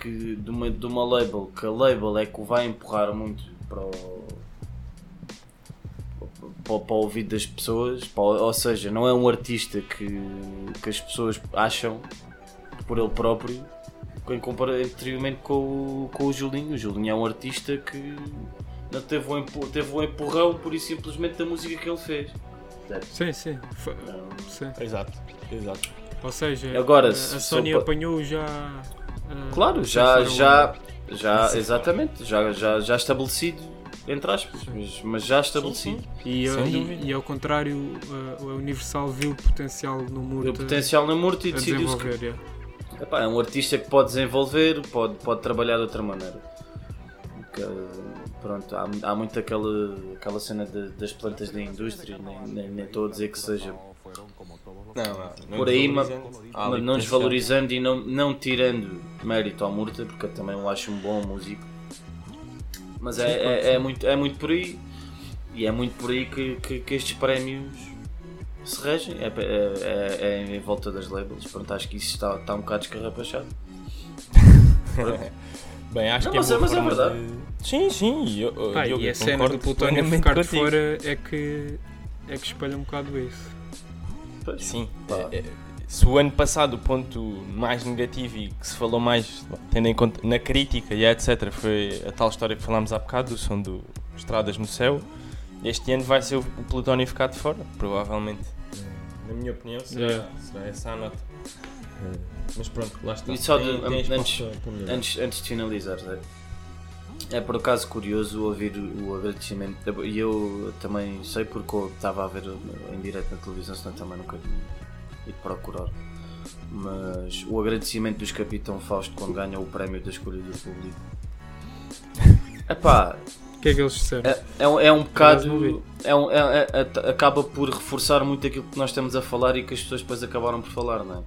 que, de, uma, de uma label, que a label é que o vai empurrar muito para o, para, para o ouvido das pessoas. para ou seja, não é um artista que, que as pessoas acham por ele próprio. Em compara anteriormente com, o- com o Julinho. O Julinho é um artista que teve um, teve um empurrão por isso simplesmente da música que ele fez. Sim, sim. Foi- Não- sim. Exato, exato. Ou seja, Agora, a, se- Sony apanhou já. ah, Claro, já, já, já, Sim. exatamente, já, já, já estabelecido, entre aspas, mas, mas já estabelecido. E, Sem e- dúvida. e ao contrário, a, a Universal viu o potencial no O Murta potencial na Murta e decidiu-se que é. epá, é um artista que pode desenvolver, pode, pode trabalhar de outra maneira. Que, pronto, há, há muito aquela, aquela cena de- das plantas da indústria, nem, nem, nem estou a dizer que seja Não, não, não por aí, mas não potencial. desvalorizando e não, não tirando mérito ao Murta, porque eu também o acho um bom músico. Mas é, é, é muito, é muito por aí. E é muito por aí que, que, que estes prémios se regem. É, é, é, é em volta das labels. Pronto, acho que isso está, está um bocado escarrapachado. Bem, acho Não, que mas é é- mas é forma verdade. de- Sim, sim. e Eu, Pá, eu, e a cena do Plutónio ficar de fora é que, é que espelha um bocado isso. Sim. Pá. é- é- se o ano passado o ponto mais negativo e que se falou mais, tendo em conta na crítica e etc., foi a tal história que falámos há bocado, o som do Estradas no Céu, este ano vai ser o Plutónio ficar de fora, provavelmente. Na minha opinião, será, Yeah. será essa a nota. Mas pronto, lá está. E só de- Tem- tem antes-. Antes, antes de finalizar, Zé, é por acaso curioso ouvir o agradecimento. E eu também sei porque eu estava a ver em direto na televisão, senão também nunca ido procurar. Mas o agradecimento dos Capitão Fausto quando ganham o prémio da escolha do público. Epá, que é que eles disseram? É, é, um- é um bocado. É um- é- é- é- acaba por reforçar muito aquilo que nós estamos a falar e que as pessoas depois acabaram por falar, não é?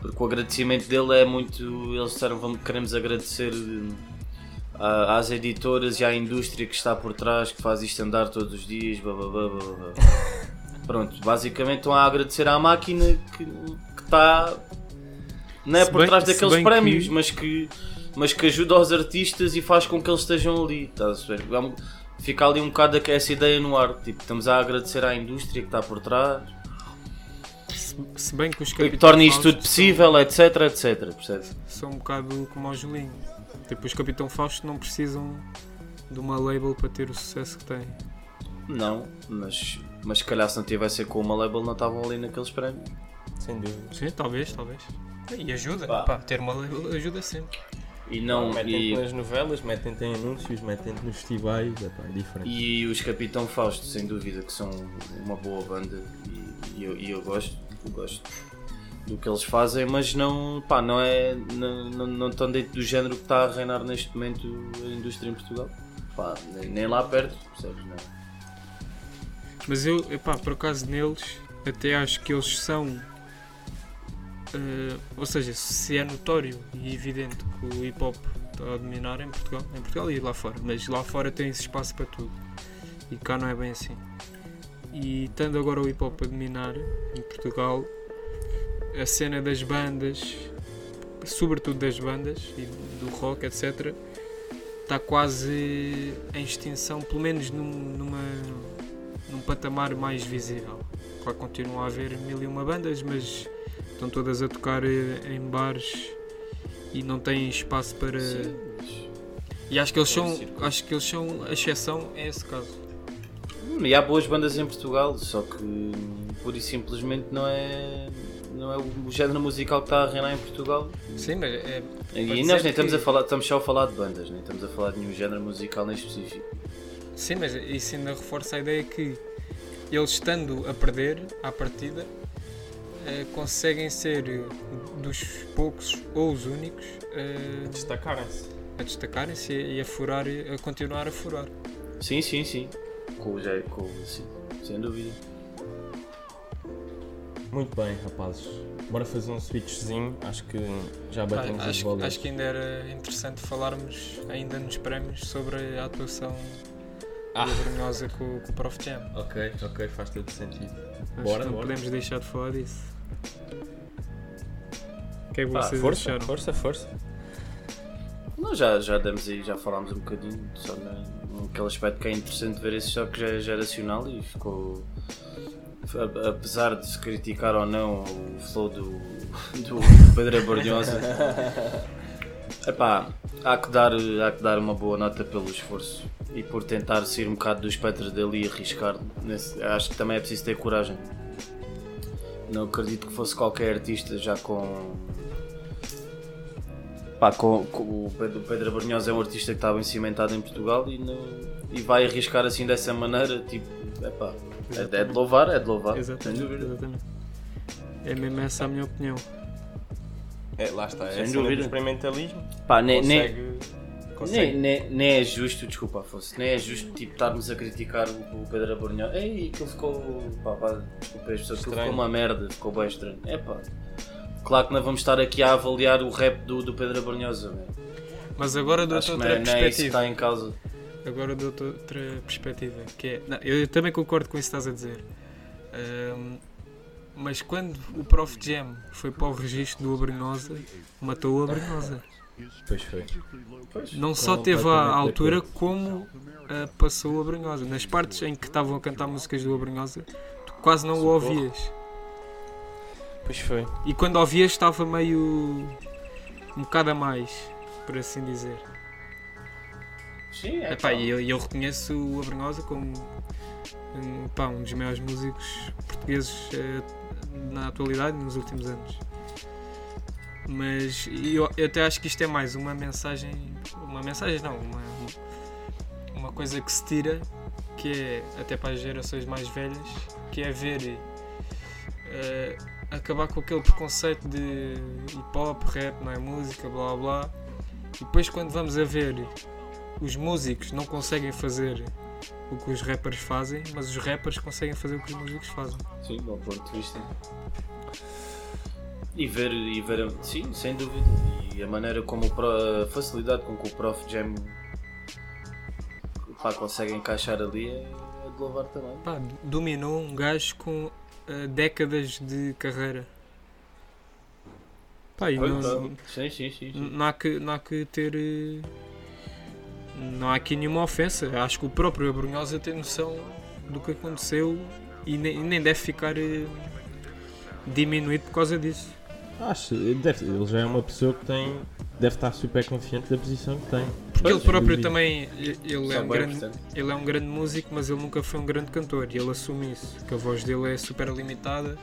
Porque o agradecimento dele é muito. Eles disseram vamos, queremos agradecer às editoras e à indústria que está por trás, que faz isto andar todos os dias, blá, blá, blá, blá, blá. Pronto, basicamente estão a agradecer à máquina que, que está. Não é Se por bem- trás daqueles prémios, que- mas que mas que ajuda os artistas e faz com que eles estejam ali. Estás a ver? É Fica ali um bocado essa ideia no ar. Tipo, estamos a agradecer à indústria que está por trás Se, se bem que os e que torna isto tudo possível, etc, etc. Percebes? São, são um bocado como o Julinho. Tipo, os Capitão Fausto não precisam de uma label para ter o sucesso que têm. Não, mas, mas se calhar se não tivessem com uma label não estavam ali naqueles prémios. Sem dúvida. Sim, talvez, talvez. E ajuda, Pá. pá, ter uma label ajuda sempre. E não. metem-te E, nas novelas, metem-te em anúncios, metem-te nos festivais, epá, é diferente. e os Capitão Fausto, sem dúvida, que são uma boa banda e, e eu, e eu gosto, eu gosto do que eles fazem, mas não, pá, não é. Não, não, não estão dentro do género que está a reinar neste momento a indústria em Portugal. Pá, nem, lá perto, percebes? Não. é? Mas eu, epá, por acaso neles, até acho que eles são. eh, ou seja, se é notório e evidente que o hip hop está a dominar em Portugal, em Portugal e lá fora, mas lá fora tem esse espaço para tudo e cá não é bem assim. E estando agora o hip hop a dominar em Portugal, a cena das bandas, sobretudo das bandas e do rock, etc., está quase em extinção, pelo menos num, numa, num patamar mais visível. Claro que continua a haver mil e uma bandas, mas estão todas a tocar eh, em bares e não têm espaço para. Sim, mas- E acho que eles são, acho que eles são a exceção a esse caso. Hum, E há boas bandas em Portugal, só que pura e simplesmente não é, não é o género musical que está a reinar em Portugal. Sim, mas é, E nós nem estamos que- a falar, estamos só a falar de bandas, nem estamos a falar de nenhum género musical nem específico. sim, mas isso ainda reforça a ideia que eles estando a perder à partida eh, conseguem ser eh, dos poucos ou os únicos eh, Destacarem-se. a destacarem-se e a furar, a continuar a furar. Sim, sim, sim. Com o com sim, sem dúvida. Muito bem, rapazes. Bora fazer um switchzinho. Acho que já batemos Ah, as acho, bolas. acho que ainda era interessante falarmos ainda nos prémios sobre a atuação Ah. da Brunhosa com, com o Prof Jam. Ok, ok, faz todo sentido. Acho Bora, que não bora. podemos deixar de falar disso. O que é que Ah, vocês Força, acharam? força, força. Não, já, já demos aí, já falámos um bocadinho, só na, naquele aspecto que é interessante ver esse jogo que já é geracional e ficou. Apesar de se criticar ou não o flow do, do Pedro Abordiosa, epá, há que, dar, há que dar uma boa nota pelo esforço e por tentar sair um bocado do espectro dele e arriscar. Nesse- acho que também é preciso ter coragem. Não acredito que fosse qualquer artista já com. Pá, com, com o Pedro, Pedro é um artista que está bem cimentado em Portugal e, não, e vai arriscar assim dessa maneira, tipo, epá, é, é de louvar, é de louvar. sem Exatamente, dúvida. exatamente. É mesmo essa a minha opinião. É, lá está, é Sem dúvida. experimentalismo. Pá, nem, consegue, nem, consegue. nem, nem é justo, desculpa Afonso, nem é justo tipo, estarmos a criticar o, o Pedro Abrunhosa. Ei, aquilo ficou, pá, pá, desculpa as pessoas, aquilo Estranho. ficou uma merda, ficou bem estranho. É pá, claro que não vamos estar aqui a avaliar o rap do, do Pedro Abrunhosa, né? Mas agora que não outra é, é isso que está em causa. Agora dou-te outra perspectiva. Que é, não, eu também concordo com isso que estás a dizer. Ahm, mas quando o Prof Jam foi para o registro do Abrunhosa, matou o Abrunhosa. Pois foi. Não só teve à de altura, como ah, passou o Abrunhosa. Nas partes em que estavam a cantar músicas do Abrunhosa, tu quase não o ouvias. Pois foi. E quando ouvias estava meio. um bocado a mais, por assim dizer. Sim, é Epá, e eu, eu reconheço o Abrunhosa como um, pá, um dos maiores músicos portugueses eh, na atualidade nos últimos anos. Mas eu, eu até acho que isto é mais uma mensagem. Uma mensagem não, uma, uma coisa que se tira, que é até para as gerações mais velhas, que é ver eh, acabar com aquele preconceito de hip hop, rap, não é música, blá blá. E depois quando vamos a ver os músicos não conseguem fazer o que os rappers fazem, mas os rappers conseguem fazer o que os músicos fazem. Sim, bom ponto de vista. E ver, e ver, a- sim, sem dúvida. E a maneira como o a facilidade com que o Prof Jam pá, consegue encaixar ali é, é de louvar também. Pá, dominou um gajo com ah, décadas de carreira. Pá, e não, Sim, sim, sim. sim. não, há que, não há que ter. eh, Não há aqui nenhuma ofensa. Acho que o próprio Abrunhosa tem noção do que aconteceu e nem, nem deve ficar eh, diminuído por causa disso. Acho, deve, ele já é uma pessoa que tem. Deve estar super confiante da posição que tem. Porque ele próprio também ele é, um grande, ele é um grande músico, mas ele nunca foi um grande cantor e ele assume isso, que a voz dele é super limitada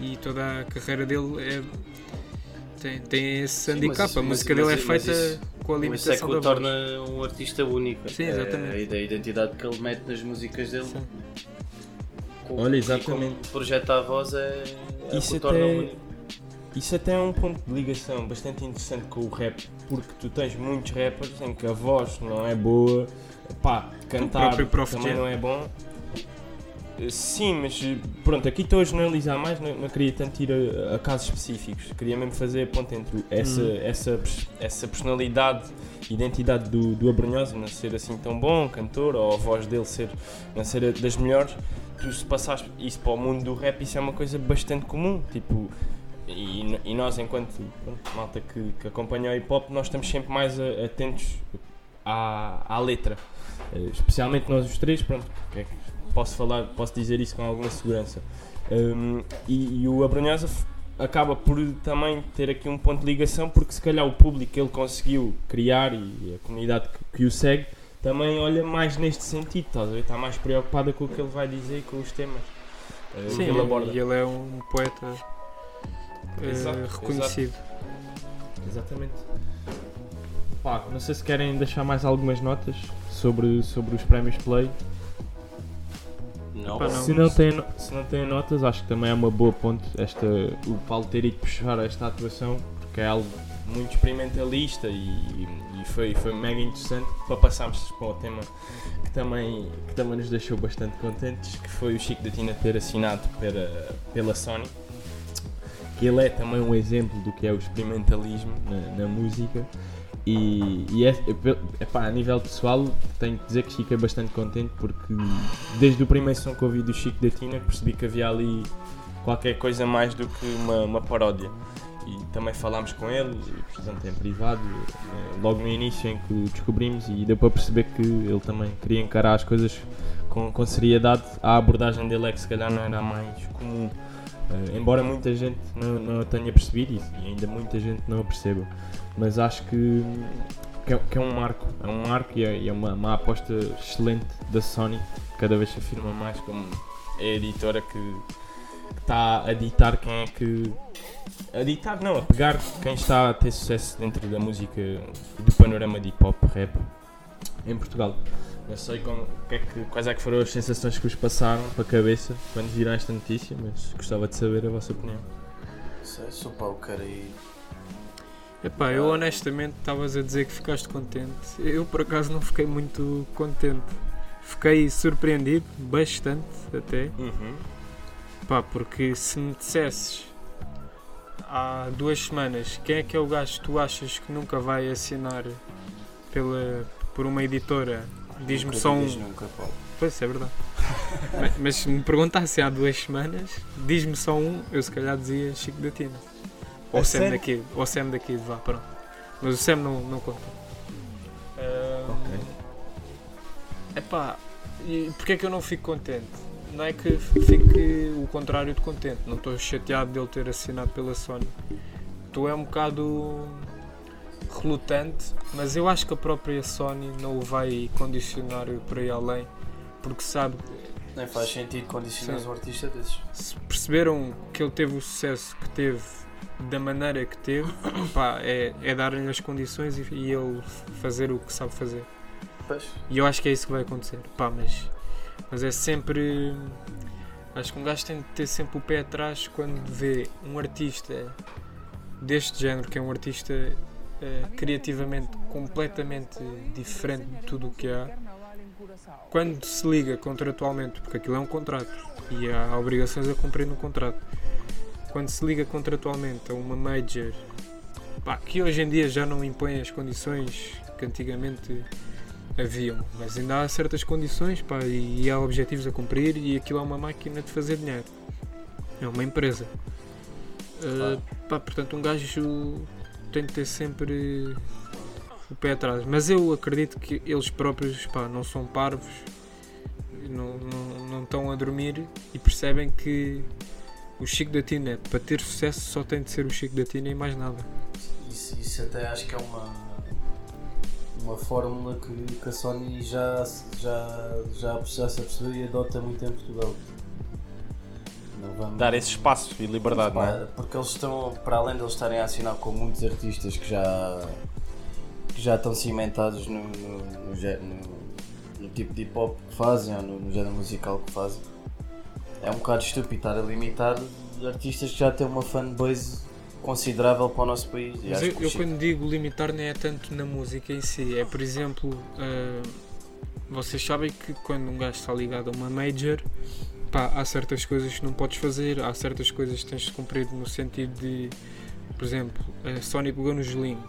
e toda a carreira dele é, tem, tem esse Sim, handicap. mas- a música mas- dele é mas feita isso- com a Isso é que limitação o torna um artista único. Sim, É exatamente. a, a identidade que ele mete nas músicas dele. Sim. Com- Olha, exatamente. como projeta a voz é, é o Isso que o torna até- único. Isso até é um ponto de ligação bastante interessante com o rap, porque tu tens muitos rappers em que a voz não é boa, pá, cantar também não é bom. Sim, mas pronto, aqui estou a generalizar mais, não, não queria tanto ir a, a casos específicos, queria mesmo fazer a ponte entre essa, Hum. essa, essa personalidade, identidade do, do Abrunhosa, não ser assim tão bom, cantor, ou a voz dele ser, não ser das melhores, tu se passares isso para o mundo do rap, isso é uma coisa bastante comum, tipo, e, e nós enquanto pronto, malta que, que acompanha o hip hop, nós estamos sempre mais a- atentos à, à letra, Eh, especialmente nós os três, pronto, é que posso falar, posso dizer isso com alguma segurança. Um, e, e o Abrunhosa f- acaba por também ter aqui um ponto de ligação, porque se calhar o público que ele conseguiu criar e a comunidade que, que o segue também olha mais neste sentido, estás está mais preocupada com o que ele vai dizer e com os temas que Sim, ele aborda. e ele é um poeta Exato, reconhecido. Exatamente. Pá, não sei se querem deixar mais algumas notas sobre, sobre os prémios Play. Não. Se, não têm, no- se não têm notas, acho que também é uma boa ponte esta, o Paulo ter ido puxar esta atuação, porque é algo muito experimentalista e, e foi, foi mega interessante para passarmos para o tema que também, que também nos deixou bastante contentes, que foi o Chico da Tina ter assinado pela, pela Sony. Que ele é também um exemplo do que é o experimentalismo na, na música. E, e é, é, pá, a nível pessoal, tenho que dizer que fiquei bastante contente porque desde o primeiro som que ouvi do Chico da Tina percebi que havia ali qualquer coisa mais do que uma, uma paródia e também falámos com ele, portanto em privado, eh, logo no início em que o descobrimos e deu para perceber que ele também queria encarar as coisas com, com seriedade. A abordagem dele é que se calhar não era mais comum, Eh, embora muita gente não, não tenha percebido e, e ainda muita gente não a perceba. Mas acho que, que, é, que é um marco, é um marco e é, e é uma, uma aposta excelente da Sony, cada vez se afirma mais como é a editora que está a ditar quem é que a ditar, não, a pegar quem está a ter sucesso dentro da música do panorama de hip hop, rap em Portugal. Não sei como, que é que, quais é que foram as sensações que vos passaram para a cabeça quando viram esta notícia, mas gostava de saber a vossa opinião. Sei, sou cara aí. Epá, eu honestamente estavas a dizer que ficaste contente. Eu por acaso não fiquei muito contente. Fiquei surpreendido, bastante até. Uhum. Pá, porque se me dissesses há duas semanas quem é que é o gajo que tu achas que nunca vai assinar pela, por uma editora, diz-me só um. digas Nunca, Paulo. Pois é verdade. mas, mas se me perguntassem há duas semanas, diz-me só um, eu se calhar dizia Chico da Tina. Ou A Sam sério? daqui, ou Sam daqui, vá, pronto. Mas o Sam não, não conta. Ahm, Ok. Epá, e porquê é que eu não fico contente? Não é que fique o contrário de contente, não estou chateado de ele ter assinado pela Sony. Tu é um bocado relutante, mas eu acho que a própria Sony não o vai condicionar por aí além, porque sabe, Nem faz sentido condicionar um artista desses. se perceberam que ele teve o sucesso que teve da maneira que teve, pá, é, é dar-lhe as condições e, e ele fazer o que sabe fazer. Pois. E eu acho que é isso que vai acontecer. Pá, mas, mas é sempre. Acho que um gajo tem de ter sempre o pé atrás quando vê um artista deste género, que é um artista eh, criativamente completamente diferente de tudo o que há, quando se liga contratualmente, porque aquilo é um contrato e há obrigações a cumprir no contrato, quando se liga contratualmente a uma major pá, que hoje em dia já não impõe as condições que antigamente haviam, mas ainda há certas condições pá, e, e há objetivos a cumprir e aquilo é uma máquina de fazer dinheiro. É uma empresa. Uh, pá, portanto, um gajo tem de ter sempre o pé atrás. Mas eu acredito que eles próprios pá, não são parvos, não, não, não estão a dormir e percebem que o Chico da Tina, para ter sucesso, só tem de ser o Chico da Tina e mais nada. Isso, isso até acho que é uma, uma fórmula que, que a Sony já, já, já, já se apercebeu e adota muito em Portugal. Não vamos- Dar esse espaço e liberdade, não é? Porque eles estão, para além de eles estarem a assinar com muitos artistas que já, que já estão cimentados no, no, no, no- no tipo de hip hop que fazem ou no, no género musical que fazem, é um bocado estúpido estar a limitar artistas que já têm uma fanbase considerável para o nosso país. Mas eu, eu quando digo limitar nem é tanto na música em si, é por exemplo, ah, vocês sabem que quando um gajo está ligado a uma major, pá, há certas coisas que não podes fazer, há certas coisas que tens de cumprir no sentido de, por exemplo, a Sony pegou no Gelinho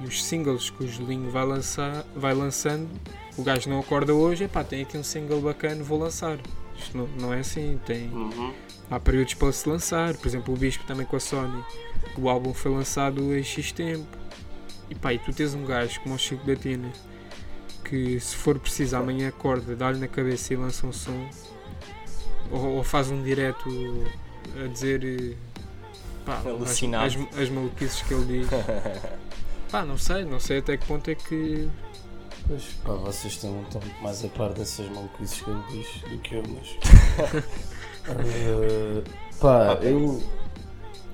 e os singles que o Gelinho vai, lançar, vai lançando, o gajo não acorda hoje, epá, tem aqui um single bacana, vou lançar. Isto não, não é assim, tem, Uhum. há períodos para se lançar, por exemplo o Bispo também com a Sony, o álbum foi lançado em X tempo e pá, e tu tens um gajo como o Chico da Tina que se for preciso amanhã acorda, dá-lhe na cabeça e lança um som ou, ou faz um direto a dizer eh, pá, as, Alucinado. as, as maluquices que ele diz pá, não sei, não sei até que ponto é que Pois, pá, vocês estão, estão muito mais a par dessas maluquices que ele diz do que eu, mas. Eh, pá, Ok. eu.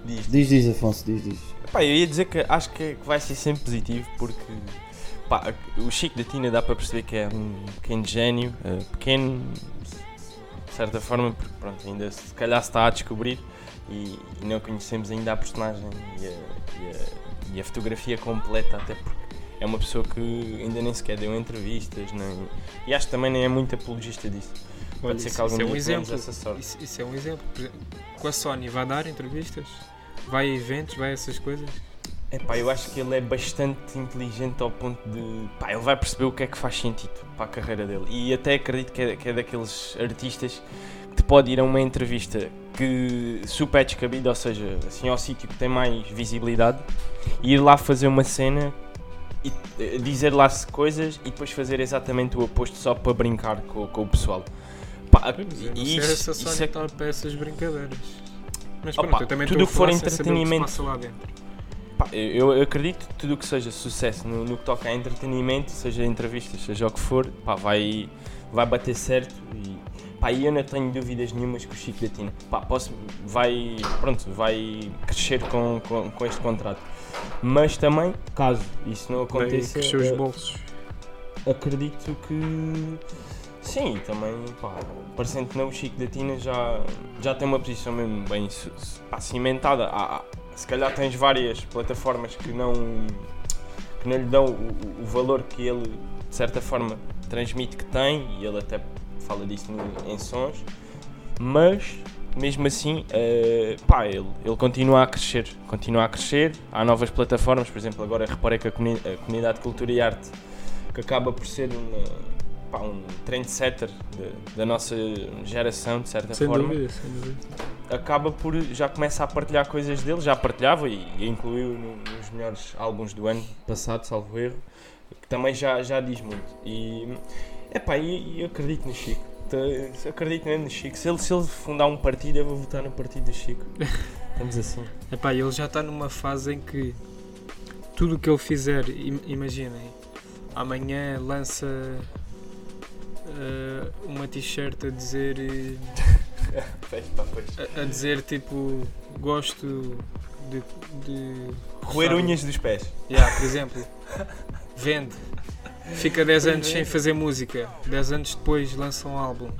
Diz. Diz, diz, Afonso, diz, diz. Pá, eu ia dizer que acho que vai ser sempre positivo porque pá, o Chico da Tina dá para perceber que é um pequeno gênio, eh, pequeno de certa forma, porque pronto, ainda se calhar se está a descobrir e, e não conhecemos ainda a personagem e a, e a- e a fotografia completa, até porque é uma pessoa que ainda nem sequer deu entrevistas, nem, e acho que também nem é muito apologista disso. olha, Pode ser isso, que algum isso é um exemplo essa sorte. Isso, isso é um exemplo, Com a Sony vai dar entrevistas? Vai a eventos? Vai a essas coisas? É pá, eu acho que ele é bastante inteligente ao ponto de. pá, ele vai perceber o que é que faz sentido para a carreira dele. E até acredito que é, que é daqueles artistas que te pode ir a uma entrevista que super descabido, ou seja, assim ao sítio que tem mais visibilidade, e ir lá fazer uma cena e eh, dizer lá coisas e depois fazer exatamente o oposto só para brincar com, com o pessoal. Pá, Pois, eu não e sei isso, isso é para essas brincadeiras. Mas Opa, pronto, eu também tudo estou a que for falar sem saber o que se entretenimento. passa lá dentro. Pá, eu, eu acredito que tudo o que seja sucesso no, no que toca a entretenimento, seja entrevistas, seja o que for, pá, vai, vai bater certo e pá, eu não tenho dúvidas nenhumas que o Chico da Tina pá, posso, vai, pronto, vai crescer com, com, com este contrato. Mas também, caso isso não aconteça, crescer os eh, bolsos. acredito que sim, também pá, parecendo que não o Chico da Tina já, já tem uma posição mesmo bem pá, cimentada. Há- se calhar tens várias plataformas que não, que não lhe dão o, o- valor que ele de certa forma transmite que tem e ele até fala disso em sons, mas mesmo assim eh, pá, ele, ele continua a crescer, continua a crescer, há novas plataformas, por exemplo, agora reparei que a, comuni- a comunidade de cultura e arte que acaba por ser uma, pá, um trendsetter de- da nossa geração, de certa Sem forma, dúvida, sem dúvida. acaba por já começa a partilhar coisas dele, já partilhava e, e incluiu no- nos melhores álbuns do ano passado, salvo erro, que também já, já diz muito. E, epá, e, e eu acredito no Chico. Acredito mesmo no Chico. Se ele, se ele fundar um partido, eu vou votar no partido do Chico. Estamos assim. Epá, ele já está numa fase em que tudo o que ele fizer, im- imaginem, amanhã lança eh, uma t-shirt a dizer eh, pá, pois. a, a dizer tipo gosto de, de Roer unhas dos pés. Yeah, por exemplo, vende, fica 10 anos sem fazer música, 10 anos depois lança um álbum,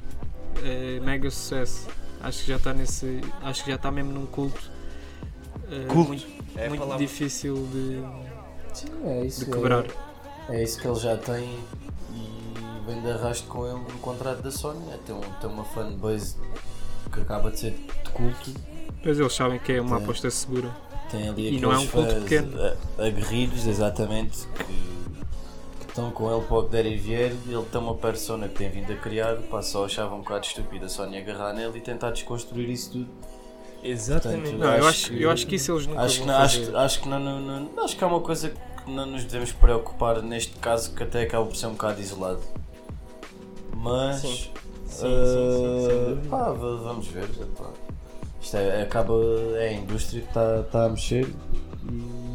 eh, mega sucesso. Acho que já está nesse. Acho que já está mesmo num culto. eh, Culto. Muito, É muito difícil de, Sim, é isso. de quebrar. É, é isso que ele já tem e vem de arrasto com ele no contrato da Sony. É, tem, um, tem uma fanbase que acaba de ser de culto. Pois eles sabem que é uma Sim. aposta segura. Tem ali E não é aqueles um culto fãs pequeno. aguerridos, exatamente, que, que estão com ele para o que der e vier. Ele tem uma persona que tem vindo a criar, pá, só achava um bocado estúpido a Sony agarrar nele e tentar desconstruir isso tudo. Exatamente. Portanto, Não, eu acho acho, que- eu acho que isso eles nunca Acho que, não, acho, acho, que não, não, não- acho que é uma coisa que não nos devemos preocupar neste caso, que até acaba por ser um bocado isolado. Mas. Sim. Sim, sim, sim, dúvida. pá, vamos ver. pá. Isto é, acaba, é a indústria que está tá a mexer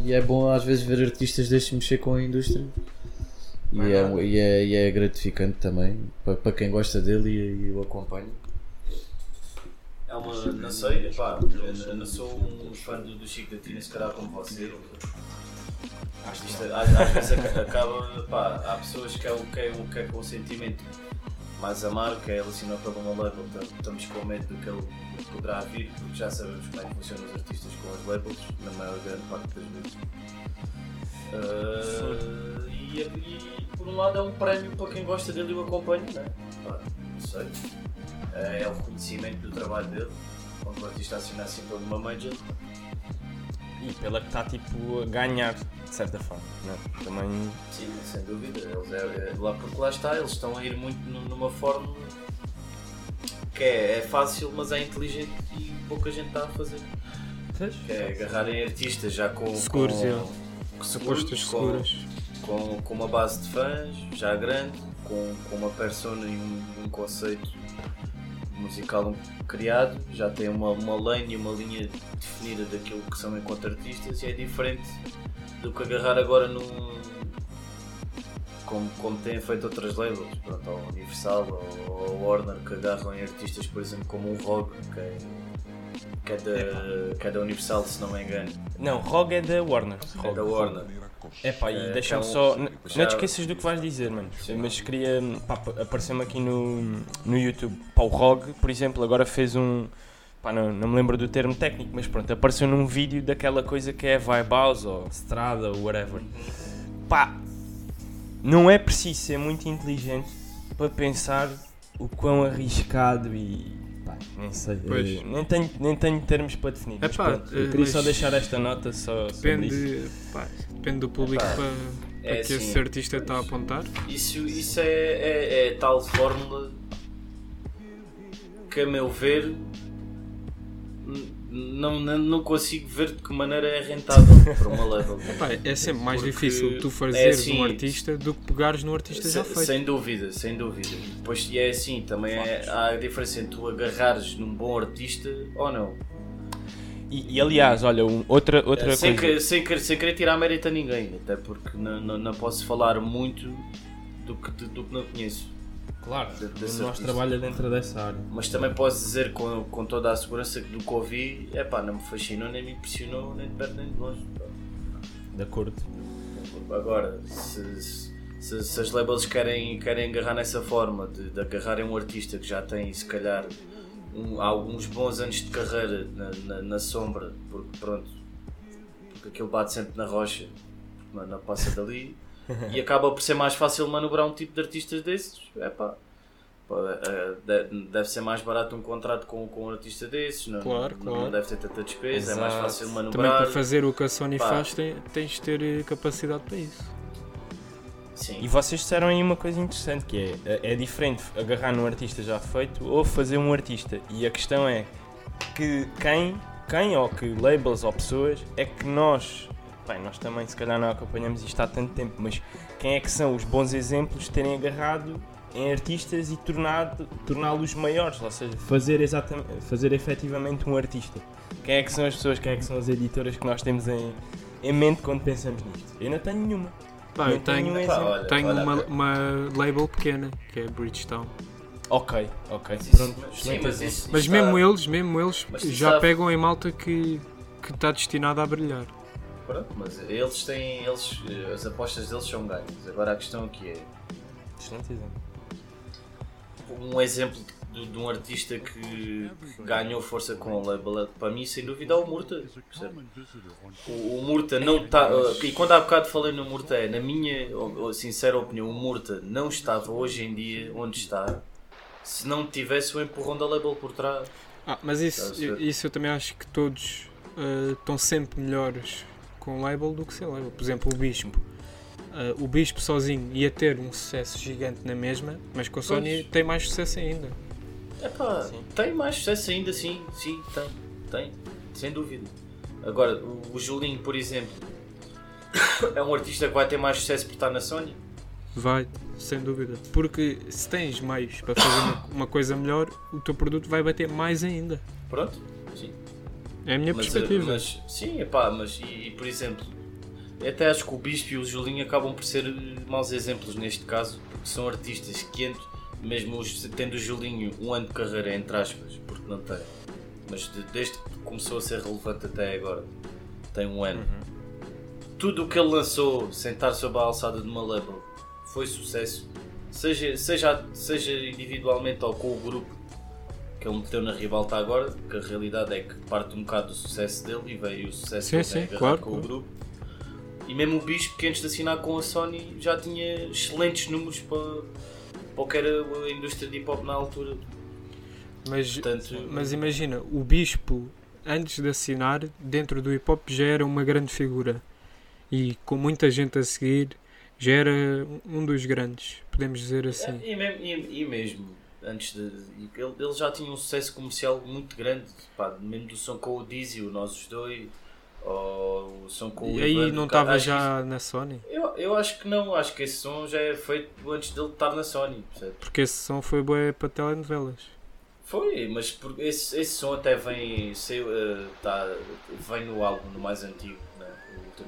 e é bom às vezes ver artistas destes mexer com a indústria. E é, e, é, e é gratificante também para, para quem gosta dele e, e o acompanha. É uma, não sei, pá, eu não sou um fã do, do Chico da Tina, se calhar como você. Acho que isto, às, às vezes aca- acaba, pá, há pessoas que é o que é, o que é com o sentimento mais amargo, que é ele assinou pelo uma label, portanto, estamos com medo do que ele poderá vir, porque já sabemos como é que funcionam os artistas com as labels, na maior grande parte das vezes. Ah, e, e, por um lado é um prémio para quem gosta dele e o acompanha, não é? Pá, não sei. É, é o reconhecimento do trabalho dele, quando o artista assina assim por uma major. E pela que está tipo a ganhar, de certa forma. Não, também. Sim, sem dúvida. Eles é, é- lá porque lá está, eles estão a ir muito nu- numa forma que é, é fácil, mas é inteligente e pouca gente está a fazer. Que é agarrarem artistas já com, Seguros, com, é. com seguras. com, com uma base de fãs já grande, com, com uma persona e um, um conceito musical criado, já tem uma, uma lane e uma linha definida daquilo que são enquanto artistas e é diferente do que agarrar agora no. Como, como têm feito outras labels, pronto, ao Universal ou Warner, que agarram em artistas, por exemplo, como o Rogue, que é, que é, da, que é da Universal, se não me engano, Não, ROG é da Warner. é da Warner. É pá, É, e deixa-me então, só. n- já- Não te esqueças do que vais dizer, mano. Mas queria. Pá, pa- apareceu-me aqui no, no YouTube. Pá, o ROG, por exemplo, agora fez um. Pá, não, não me lembro do termo técnico, mas pronto, apareceu num vídeo daquela coisa que é Vibe House ou Strada ou whatever. Pá, não é preciso ser muito inteligente para pensar o quão arriscado e. Pá, nem sei. Pois. eh, Nem tenho, nem tenho termos para definir. mas Epá, pronto, eu eh, queria só deixar esta nota só. sobre isso. Depende, pá, depende do público Epá, para, é para que assim, esse artista está a apontar. Isso, isso é, é, é tal fórmula que, a meu ver, não, não, consigo ver de que maneira é rentável para uma level. É sempre mais Porque difícil tu é fazeres assim, um artista do que pegares num artista já Se- feito. sem dúvida, sem dúvida. Depois, e é assim, também é, há a diferença entre tu agarrares num bom artista ou não. E, e, aliás, olha, um- outra, outra sem, coisa. que- sem, querer- sem querer tirar mérito a ninguém, até porque não, não, não posso falar muito do que, do que não conheço. Claro, de- o desse nosso artista. trabalho é dentro dessa área. Mas também posso dizer com, com toda a segurança que do que ouvi, é pá, não me fascinou, nem me impressionou, nem de perto nem de longe. De acordo. Agora, se, se, se as labels querem, querem agarrar nessa forma de, de agarrarem um artista que já tem, se calhar, um- alguns bons anos de carreira na, na, na sombra, porque pronto, porque aquilo bate sempre na rocha, porque não, passa dali, e acaba por ser mais fácil manobrar um tipo de artistas desses, é pá. é, de- Deve ser mais barato um contrato com, com um artista desses, não, Claro, não, claro. não deve ter tanta despesa, é mais Exato. fácil Também manobrar. para fazer o que a Sony Pá. faz tens de ter eh, capacidade para isso. Sim. E vocês disseram aí uma coisa interessante que é, é diferente agarrar num artista já feito ou fazer um artista. E a questão é que quem, quem ou que labels ou pessoas é que nós, bem, nós também se calhar não acompanhamos isto há tanto tempo, mas quem é que são os bons exemplos de terem agarrado em artistas e torná-los maiores, ou seja, fazer, exatamente, fazer efetivamente um artista. Quem é que são as pessoas, quem é que são as editoras que nós temos em, em mente quando pensamos nisto? Eu não tenho nenhuma. Não eu tenho, nenhum Pá, exemplo. olha, tenho olha, uma, uma label pequena, que é Bridgestone. Ok, ok. Mas isso- Pronto, sim, excelente mas isso- Mas isso mesmo está- eles, mesmo eles Mas já sabes- pegam em malta que que está destinada a brilhar. Pronto, mas eles têm. Eles, eh, as apostas deles são ganhas. Agora a questão aqui é. Excelente exemplo. um exemplo de, de um artista que ganhou força com o label, para mim, sem dúvida, é o Murta. O, o Murta não está. E quando há bocado falei no Murta, é, na minha sincera opinião, o Murta não estava hoje em dia onde está se não tivesse o empurrão da label por trás. Ah, mas isso, ver? isso eu também acho que todos ah, estão sempre melhores com label do que sem label. Por exemplo, o Bispo. Ah, o Bispo sozinho ia ter um sucesso gigante na mesma, mas com a Sony tem mais sucesso ainda. Epá, Sim. tem mais sucesso ainda, sim, sim, tem, tem, sem dúvida. Agora, o, o Julinho, por exemplo, é um artista que vai ter mais sucesso por estar na Sony. Vai, sem dúvida. Porque se tens mais para fazer uma, uma coisa melhor, o teu produto vai bater mais ainda. Pronto, sim. É a minha Mas, perspectiva. mas sim, epá, mas e, e, por exemplo, até acho que o Bispo e o Julinho acabam por ser eh, maus exemplos neste caso, porque são artistas que entram, mesmo tendo o Julinho um ano de carreira, entre aspas, porque não tem, mas de- desde que começou a ser relevante até agora, tem um ano. Tudo o que ele lançou sem estar sob a alçada de uma label foi sucesso, seja, seja, seja individualmente ou com o grupo que ele meteu na ribalta agora, que a realidade é que parte um bocado do sucesso dele e veio o sucesso Sim, que sim, claro, com claro. o grupo. E mesmo o Bispo, que antes de assinar com a Sony, já tinha excelentes números para, para o que era a indústria de hip hop na altura. Mas, Portanto, mas imagina, o Bispo, antes de assinar, dentro do hip hop já era uma grande figura. E com muita gente a seguir, já era um dos grandes, podemos dizer assim. E, mesmo, e- e mesmo antes de. Ele, ele já tinha um sucesso comercial muito grande, pá, mesmo do som com o Dizzy, o Nós os Dois, ou o som com o E aí Ivan, não estava já na Sony? isso- Eu, eu acho que não, acho que esse som já é feito antes dele estar na Sony, percebe? Porque esse som foi bué para telenovelas. Foi, mas por- esse, esse som até vem, sei, eh, tá, vem no álbum, no mais antigo, né?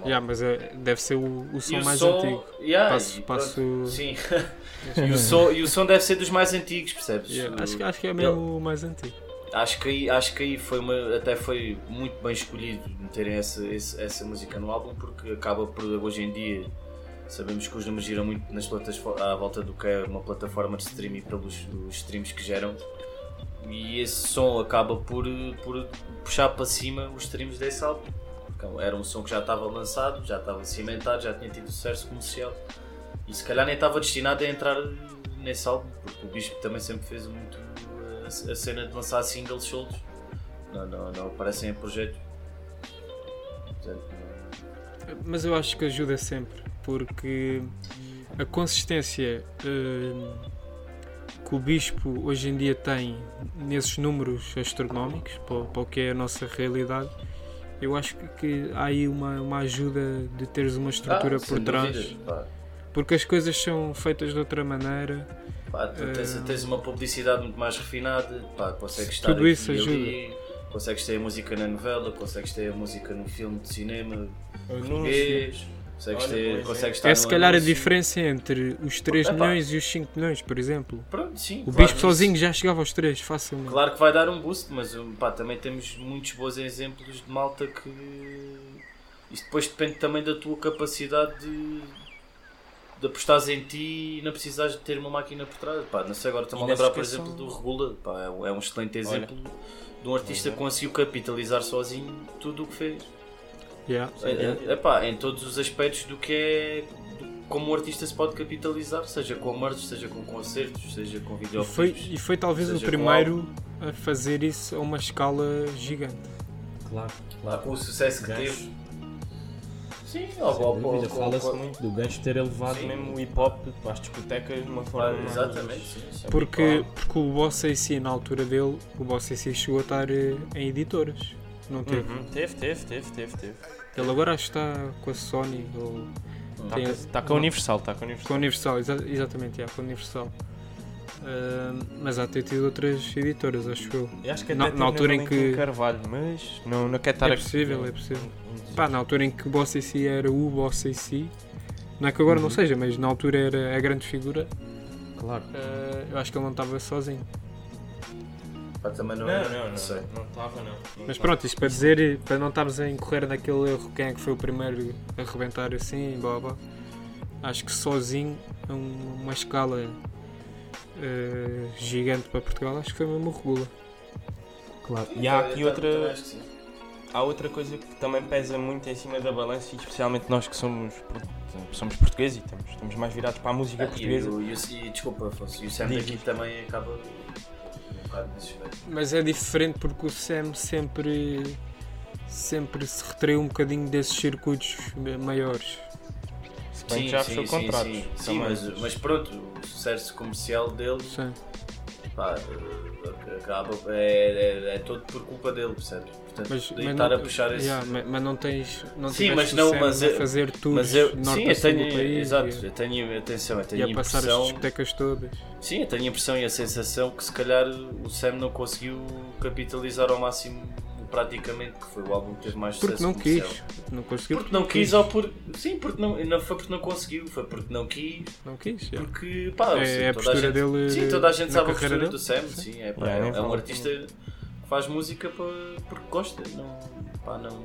o Yeah, mas é, deve ser o, o som o mais som- antigo. yeah, Passo- e passo- Sim. e, o som, e o som deve ser dos mais antigos, percebes? Yeah, acho, acho que é mesmo o mais antigo. Acho que aí, acho que aí foi uma, até foi muito bem escolhido meterem essa, esse- essa música no álbum porque acaba por hoje em dia sabemos que os números giram muito nas plataformas à volta do que é uma plataforma de streaming pelos os streams que geram e esse som acaba por, por puxar para cima os streams desse álbum. Porque era um som que já estava lançado, já estava cimentado, já tinha tido sucesso comercial e se calhar nem estava destinado a entrar nesse álbum, porque o Bispo também sempre fez muito a, a cena de lançar singles soltos. Não, não, não aparecem em projeto. Portanto, Mas eu acho que ajuda sempre, porque a consistência hum, que o Bispo hoje em dia tem nesses números astronómicos, para, o- para o que é a nossa realidade, eu acho que, que há aí uma, uma ajuda de teres uma estrutura Ah, por trás, dúvida, porque as coisas são feitas de outra maneira. Pá, tu tens, Eh, tens uma publicidade muito mais refinada, pá, consegues estar Tudo aqui isso ajuda. ali, consegues ter a música na novela, consegues ter a música no filme de cinema Anúncio. português, consegues, Olha, ter, é. consegues estar É se calhar a anúncio. diferença entre os 3 Epá. milhões e os 5 milhões, por exemplo. Pronto, sim, O claro, Bispo isso- sozinho já chegava aos 3, facilmente. Claro que vai dar um boost, mas pá, também temos muitos bons exemplos de malta que. Isto depois depende também da tua capacidade de, de apostares em ti e não precisares de ter uma máquina por trás. Pá, não sei, agora estou-me a lembrar, por exemplo, do Regula. Pá, é, um- é excelente exemplo de um artista Olha. que conseguiu capitalizar sozinho tudo o que fez. Yeah. É, é, epá, em todos os aspectos do que é. do- como um artista se pode capitalizar, seja com merch, seja com concertos, seja com E foi, e foi talvez o primeiro a fazer isso a uma escala gigante. Claro, Lá com o sucesso que Gancho. teve. Sim, sem ou, ou, dúvida. Fala-se muito do gancho ter elevado. Faz mesmo o hip hop para as discotecas de uma Ah, forma mais- exatamente, sim, sim. Porque, porque o Boss AC, na altura dele, o Boss AC chegou a estar eh, em editoras. Não teve. Uhum, Teve, teve, teve, teve, teve. Ele agora acho que está com a Sony ou Está Tem- tá com a Universal, está com a com a Universal. Universal, exa- exatamente, é, com a Universal. Ah, mas há de ter tido outras editoras, acho eu. Eu acho que Na- até na altura em que- Carvalho, mas não, não quero estar É aqui- possível, é possível. Não- Pá, na altura em que o Boss AC era o Boss AC, não é que agora não Uhum. seja, mas na altura era a grande figura, Claro. ah, eu acho que ele não estava sozinho. Pá, também não, Não, é- não, não. sei. Não estava, não. Mas pronto, isto para dizer, para não estarmos a incorrer naquele erro, quem é que foi o primeiro a arrebentar assim, blá blá. Acho que sozinho, a um- uma escala eh, gigante para Portugal, acho que foi mesmo o Regula. Claro. E há Eu aqui outra, sim. há outra coisa que também pesa muito em cima da balança, e especialmente nós que somos, somos portugueses e estamos, estamos mais virados para a música Ah, e, portuguesa. o- e, o- e desculpa, Afonso, e o Sam daqui também acaba um bocado nesse aspecto. Mas é diferente porque o Sam sempre, sempre se retraiu um bocadinho desses circuitos maiores. Bem que já fechou contratos. Sim, sim, também. mas, mas pronto, o sucesso comercial dele Sim. pá, eh, acaba, é, é, é todo por culpa dele, percebes? Portanto, Mas, mas estar não, a puxar esse. yeah, mas, mas não tens. Não Sim, mas o não, mas a eu- fazer tours Mas eu, sim, eu tenho, país exato, e, eu tenho, atenção, eu e tenho a a passar as impressão, discotecas todas. sim, eu tenho a impressão e a sensação que se calhar o Sam não conseguiu capitalizar ao máximo praticamente, que foi o álbum que teve mais Porque sucesso não comercial. quis. Não conseguiu. Porque não quis ou por. Sim, porque não, não foi porque não conseguiu, foi porque não quis, Não quis. yeah. porque pá, É, sim, é a toda postura gente, dele. Sim, toda a gente sabe a postura dele. do Sam, sim, é, pá, é, é um artista que faz música para, porque gosta, não, pá, não,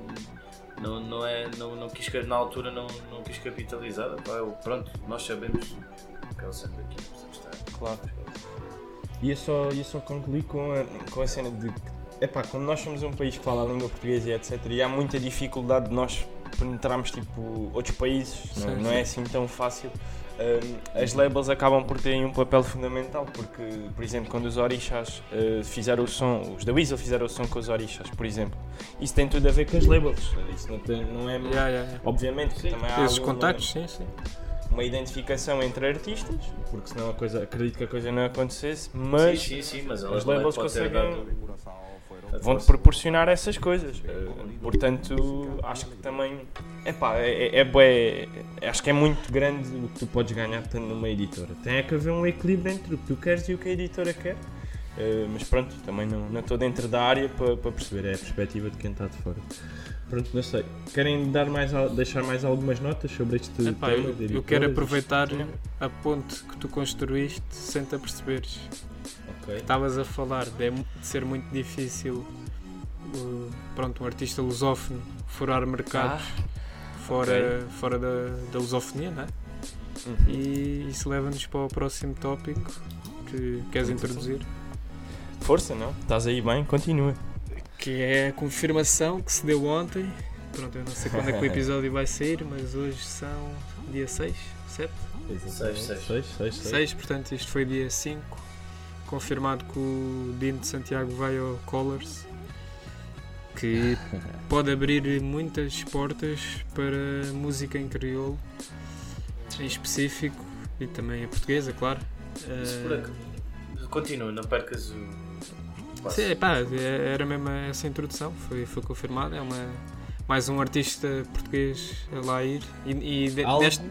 não, não é, não, não quis, na altura não, não quis capitalizar, pá, eu- pronto, nós sabemos que é o Sam daqui? Claro. Ia só, ia só concluir com a, com a cena de que, epá, quando nós somos um país que fala a língua portuguesa e etc, e há muita dificuldade de nós penetrarmos tipo, outros países, não, Sim, não sim. é assim tão fácil. Hum, as labels acabam por terem um papel fundamental, porque, por exemplo, quando os Orixás eh, fizeram o som, os da Weasel fizeram o som com os Orixás, por exemplo, isso tem tudo a ver com as labels. Isso não, tem- não é. Yeah, yeah, yeah. Obviamente, Sim. também há Esses contactos, sim, sim. uma identificação entre artistas, porque senão a coisa, acredito que a coisa não acontecesse, mas sim, sim, sim, mas também labels conseguem- vão-te proporcionar essas coisas. Eh, Portanto, acho que também epá, é, é, bué- acho que é muito grande o que tu podes ganhar estando numa editora. Tem é que haver um equilíbrio entre o que tu queres e o que a editora quer. Eh, mas pronto, também não, não estou dentro da área para, para perceber, é a perspectiva de quem está de fora. Pronto, não sei. Querem dar mais, deixar mais algumas notas sobre este Epá, tema? eu, eu quero aproveitar a ponte que tu construíste sem te aperceberes. Ok. Estavas a falar de, de ser muito difícil uh, pronto, um artista lusófono furar mercados fora, fora da, da lusofonia, não é? Uhum. E isso leva-nos para o próximo tópico que queres Muito introduzir, Força, não? Estás aí bem? Continua. que é a confirmação que se deu ontem. Pronto, eu não sei quando é que o episódio vai sair, mas hoje são dia 6, 7? Seis, seis. 6, 6, 6, portanto isto foi dia 5, confirmado que o Dino de Santiago vai ao Colors, que pode abrir muitas portas para música em crioulo, em específico, e também a portuguesa, claro. Por Eh, ac- Continua, não percas o. Sim, pá, é- era mesmo essa introdução, foi, foi confirmado. É uma, mais um artista português a lá ir. E, e de- deste-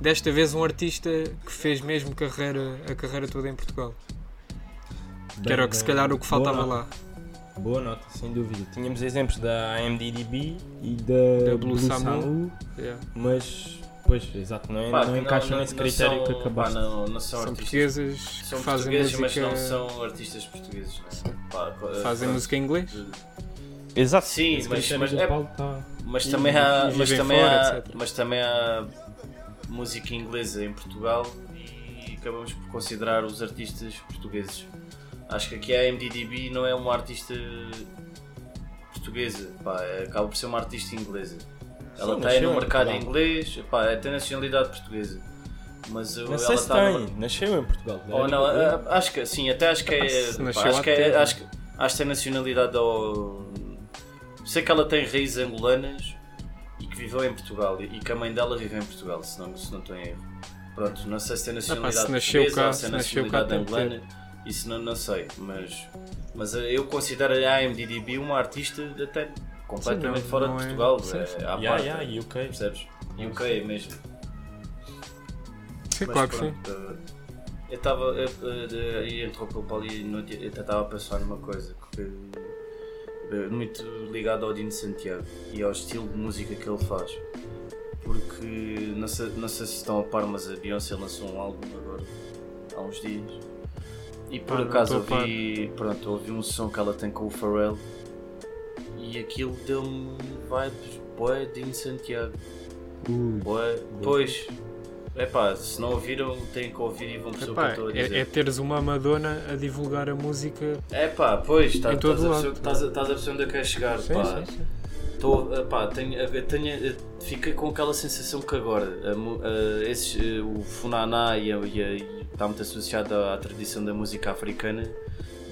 desta vez um artista que fez mesmo carreira, a carreira toda em Portugal. Que era o que se calhar o que faltava Boa lá. Boa nota, sem dúvida. Tínhamos exemplos da AMDDB e da, Da Blue Samu. Yeah. mas, pois, exato, não, é, Pá, não que encaixam nesse critério são, que pá, acabaste. não, não são, São artistas. portuguesas São que fazem portugueses, música, mas não são artistas portugueses. Né? Pá, fazem música em inglês. Exato. Sim, esse mas, mas, é- Paulo tá- mas E- também há, mas também fora, há, mas também há música inglesa em Portugal e acabamos por considerar os artistas portugueses. Acho que aqui a MDDB não é uma artista portuguesa, pá, acaba por ser uma artista inglesa. Ela Sim, está no mercado em inglês, pá, é, tem nacionalidade portuguesa. Mas Não ela sei se tem, no- nasceu em Portugal. ou não, a- a- acho que sim, até acho que é. pá, acho, que é acho, que- acho que tem nacionalidade ao. Sei que ela tem raízes angolanas e que viveu em Portugal e que a mãe dela vive em Portugal, se não, se não estou em erro. Pronto, não sei se tem nacionalidade se nasceu portuguesa cá- ou se é nacionalidade angolana, isso não, não sei, mas, mas eu considero a AMDDB uma artista até completamente não- fora não de é- Portugal, sim, é, sim. à Yeah, parte, yeah, e UK. percebes? UK mesmo. Sim, Mas claro que sim. eh, Eu estava. Eu, eu, eu interrompeu o Paulo e eu estava a pensar numa coisa que, eh, muito ligado ao Dino Santiago e ao estilo de música que ele faz. Porque não sei, não sei se estão a par, mas a Beyoncé lançou um álbum agora há uns dias. E por Ah, acaso ouvi, pronto, ouvi um som que ela tem com o Pharrell e aquilo deu-me vibes boé Dino Santiago. Ui, Boé, pois. É pá, se não ouviram, têm que ouvir e vão perceber o que eu Epá, estou a é, é dizer. teres uma Madonna a divulgar a música. É pá, pois, tá- Em todo estás a perceber- estás a estás a perceber onde eu quero chegar. pá. Tô, epá, tenho, tenho, fiquei com aquela sensação que agora a a- esses, eh, o Funaná e, a- e a- e está muito associado à, tradição da música africana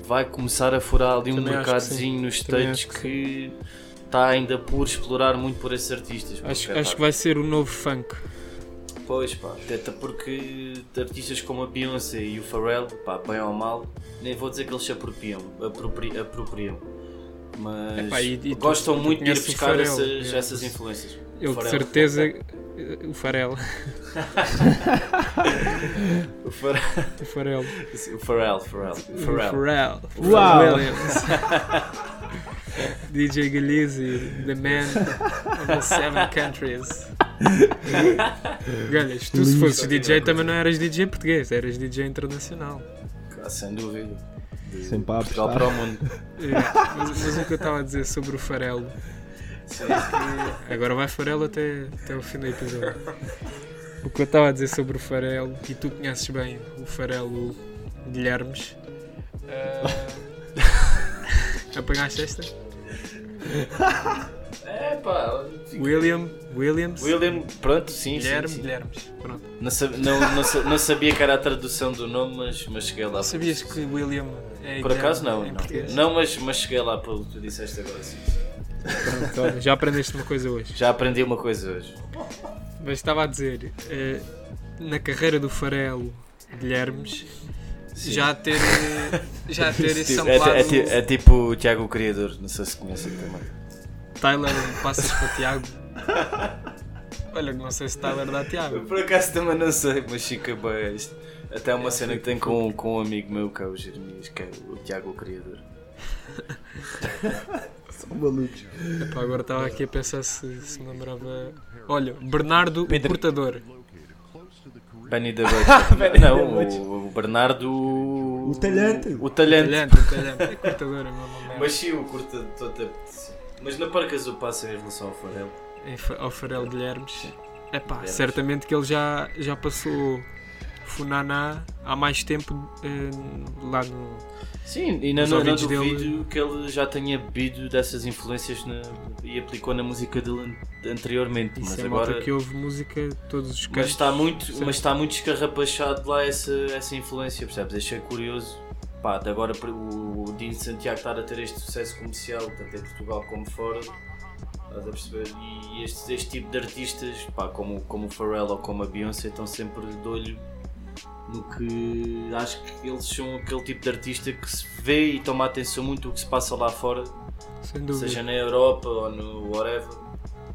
vai começar a furar ali um Também mercadozinho nos States que está ainda por explorar muito por esses artistas. Acho, acho que vai ser o novo funk. Pois pá, até porque artistas como a Beyoncé e o Pharrell, pá, bem ou mal, nem vou dizer que eles se apropriam, apropri, apropriam. Mas Epá, e- e tu- gostam tu muito de ir buscar essas, é. essas influências. Ele de Pharrell. certeza. eh, O Farel. O Pharrell. O Farel. O O Pharrell. Pharrell. Uau. Williams. DJ Galizzi, the man of the seven countries. Galhas, tu se fosses DJ também não eras DJ português, eras DJ internacional. Ah, sem dúvida. Sempre a Portugal para o mundo. É, mas, mas o que eu estava a dizer sobre o farelo, Sim. agora vai farelo até, até o fim do episódio. O que eu estava a dizer sobre o farelo, e tu conheces bem o farelo Guilhermes. ah, apanhaste esta? É pá, William, Williams, William, pronto, sim, Guilherme, sim, sim. Guilhermes. Pronto. Não, sab- não, não, não sabia que era a tradução do nome, mas, mas cheguei lá. Sabias que William é Por acaso não, não. Não, mas, mas cheguei lá pelo que tu disseste agora, sim. Pronto, olha, já aprendeste uma coisa hoje. Já aprendi uma coisa hoje. Mas estava a dizer, eh, na carreira do farelo Guilhermes, já ter, eh, já ter Tipo, samplado é, é, ti- é tipo o Tiago o Criador, não sei se conhecem também. Tyler Passas para Tiago. Olha, não sei se Tyler dá Tiago. Por acaso também não sei, mas fica bem. isto. Até uma cena que tem com, com um amigo meu, que é o Jeremias, que é o Tiago o Criador. São malucos. Epá, agora estava aqui a pensar se, se me lembrava. Olha, Bernardo Pedro. o Portador. Benny da Butch. não, o, o Bernardo. O talhante. O talhante. Talhante, o talhante. É cortador, é mesmo merda. Mas sim, o curta toda. Mas não percas o passo em relação ao Farel. Ao Farelo Guilhermes. Epá, Guilhermes. certamente que ele já, já passou Funaná há mais tempo eh, lá no. Sim, e não, não, não duvido dele- que ele já tenha bebido dessas influências na- e aplicou na música dele an- anteriormente. Isso mas é agora. que ouve música todos os cantos. Mas está muito, mas está muito escarrapachado lá essa, essa influência, percebes? Achei curioso. Pá, de agora o, o Dino Santiago estar a ter este sucesso comercial, tanto em Portugal como fora, estás a perceber? E este, este tipo de artistas, pá, como, como o Pharrell ou como a Beyoncé, estão sempre de olho no que acho que eles são aquele tipo de artista que se vê e toma atenção muito o que se passa lá fora, seja na Europa ou no whatever,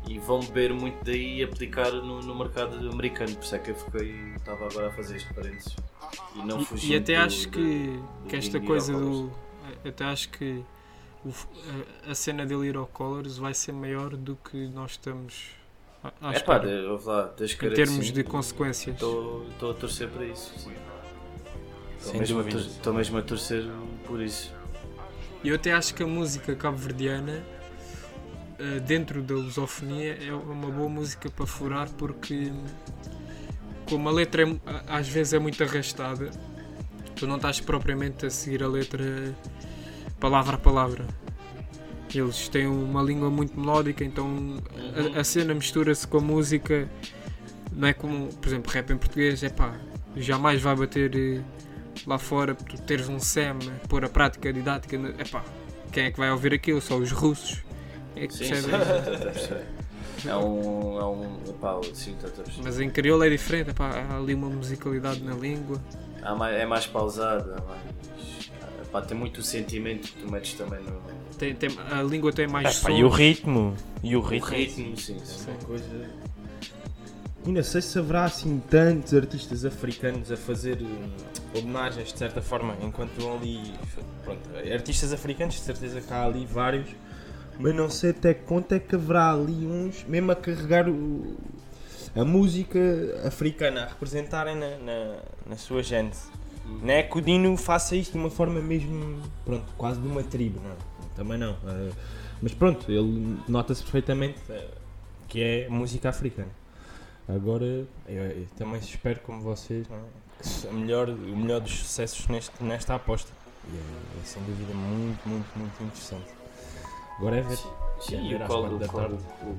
e vão beber muito daí e aplicar no, no mercado americano. Por isso é que eu fiquei, estava agora a fazer este parênteses. E não E- fugindo E, até acho do- que, do que esta coisa do. Até acho que a, a cena dele ir ao Colors vai ser maior do que nós estamos à, à É pá, ouve lá, em termos de consequências. Estou a torcer para isso. sim. Estou mesmo, a mesmo a torcer por isso. E eu até acho que a música cabo-verdiana, eh, dentro da lusofonia, é uma boa música para furar porque, como a letra é às vezes é muito arrastada, tu não estás propriamente a seguir a letra palavra a palavra. Eles têm uma língua muito melódica, então a, a cena mistura-se com a música. Não é como, por exemplo, rap em português, é pá, jamais vai bater eh, lá fora, tu teres um SEM, pôr a prática didática, é pá, quem é que vai ouvir aquilo? Só os russos. É que Sim, sim, percebem. É um. É um epá, sim. Mas em crioulo é diferente, epá, há ali uma musicalidade na língua. Há mais- é mais pausado, é mais. Epá, tem muito o sentimento que tu metes também no. Tem, tem- a língua tem mais Epá, sons. e o ritmo? E o O ritmo? ritmo, sim, sim. Sim. coisa. E não sei se haverá assim tantos artistas africanos a fazer eh, homenagens de certa forma, enquanto vão ali. Pronto, artistas africanos, de certeza que há ali vários. mas não sei até que ponto é que haverá ali uns, mesmo a carregar o, a música Africana a representarem na, na, na sua gênese. Não é que o Dino faça isto de uma forma mesmo, pronto, quase de uma tribo, não, também não. eh, mas pronto, ele nota-se perfeitamente eh, que é música africana. Agora, eu, eu também espero, como vocês, é? melhor, o melhor dos sucessos neste, nesta aposta. E é, é sem dúvida muito, muito, muito interessante. Agora é ver. Sim, ver e o, às Col- quatro o,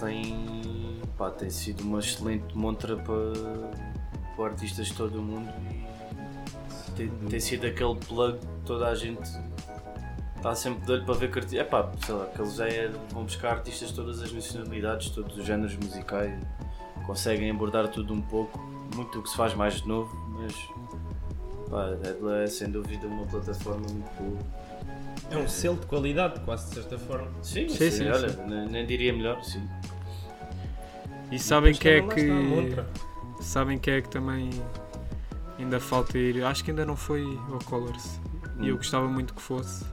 tem, pá, tem sido uma excelente montra para, para artistas de todo o mundo tem, tem sido aquele plug que toda a gente está sempre de olho para ver que arti- é pá, sei lá, que eles já é- vão buscar artistas de todas as nacionalidades, todos os géneros musicais, conseguem abordar tudo um pouco, muito o que se faz mais de novo, mas pá, é, é sem dúvida uma plataforma muito boa. É um selo de qualidade, quase de certa forma. Sim, Sim, sim, sim, olha, sim. Nem, nem diria melhor, sim. E sabem Depois que é que. a montra. Sabem que é que também ainda falta ir. Acho que ainda não foi ao Colors. E eu Hum. gostava muito que fosse.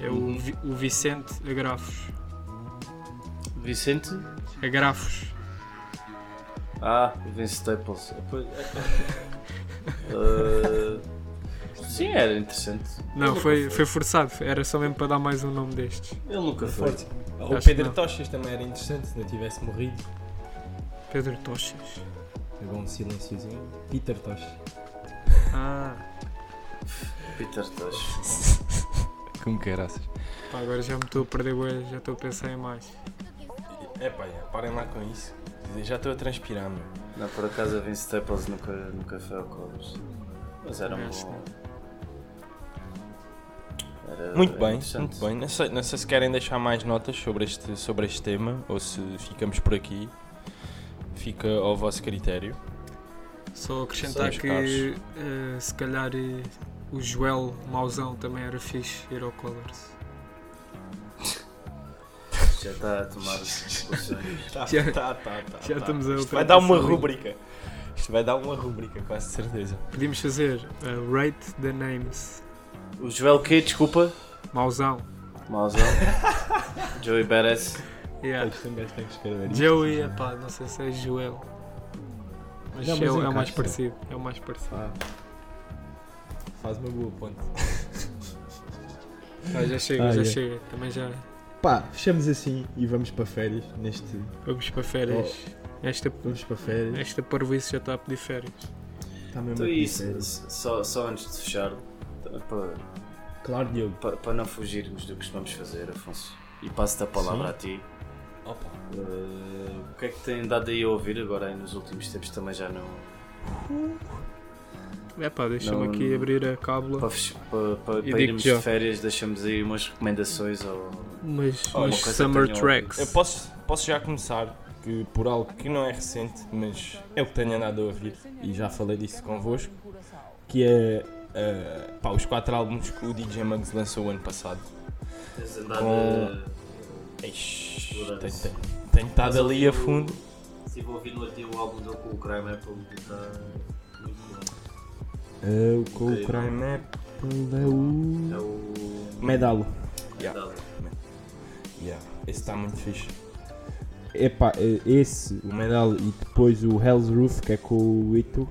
É o. Vi- o Vicente Agrafos. Vicente? Agrafos. Ah, o Vince Staples. Ah, sim, era interessante. Não, foi, foi forçado. Era só mesmo para dar mais um nome destes. Ele nunca foi. Forte. O Pedro. Tochas também era interessante se não tivesse morrido. Pedro Tochas. Pegou um silênciozinho. Peter Tochas. Ah, Peter Tosh. Como caraças. pá, agora já me estou a perder, bué, já estou a pensar em mais. É pá, parem lá com isso. Já estou a transpirar, meu. Não, por acaso a Vince Staples nunca, nunca foi ao Colors. Mas era um Acho que bom. Era- Muito era bem, muito bem. Não sei, não sei se querem deixar mais notas sobre este, sobre este tema ou se ficamos por aqui. Fica ao vosso critério. Só acrescentar Sim, que eh, se calhar eh, o Joel Mauzão também era fixe ir ao Colors. Já está a tomar. Tá, Já- tá, tá, tá, já tá. estamos a Isto vai dar uma rúbrica. Isto vai dar uma rúbrica, quase certeza. Podíamos fazer eh, Rate the Names. O Joel K, desculpa. Mauzão. Mauzão. Joey Beres. Yeah. Um gajo tem que escrever. Joey, epá, não sei se é Joel. Mas, Não, é, mas o- é o mais encaixa. parecido. É o mais parecido. Ah, faz uma boa ponte. Ah, já chega, Ah, já é. chega. Também já Pá, fechamos assim e vamos para férias. Neste. vamos para férias. Esta, Vamos para férias. esta parvoíce já está a pedir férias. Está mesmo Então a é pedir isso. férias. Só, só antes de fechar, para, Claro, Diogo. para, para não fugirmos do que costumamos fazer, Afonso. E passo-te a palavra Sim. a ti. Opa. Eh, o que é que tem dado aí a ouvir agora aí nos últimos tempos também já não. Epá, deixa-me Não- aqui abrir a cábula. Para, fech- para, para, para irmos já. de férias, deixamos aí umas recomendações ou. Umas, Olha, umas uma coisa Summer Tracks. Eu posso, posso já começar que por algo que não é recente, mas é o que tenho andado a ouvir e já falei disso convosco, que é eh, pá, os quatro álbuns que o DJ Muggs lançou o ano passado. Tens andado Com- tenho, isso. tenho, tenho estado ali a fundo. Estive ouvindo aqui o álbum dele com o Crime Apple está muito bom. Com Ok. o Crime Apple é o. É o. Medalo. Medal. Yeah, esse está muito fixe. Epá, eh, esse, o Medal e depois o Hell's Roof, que é com o Ito.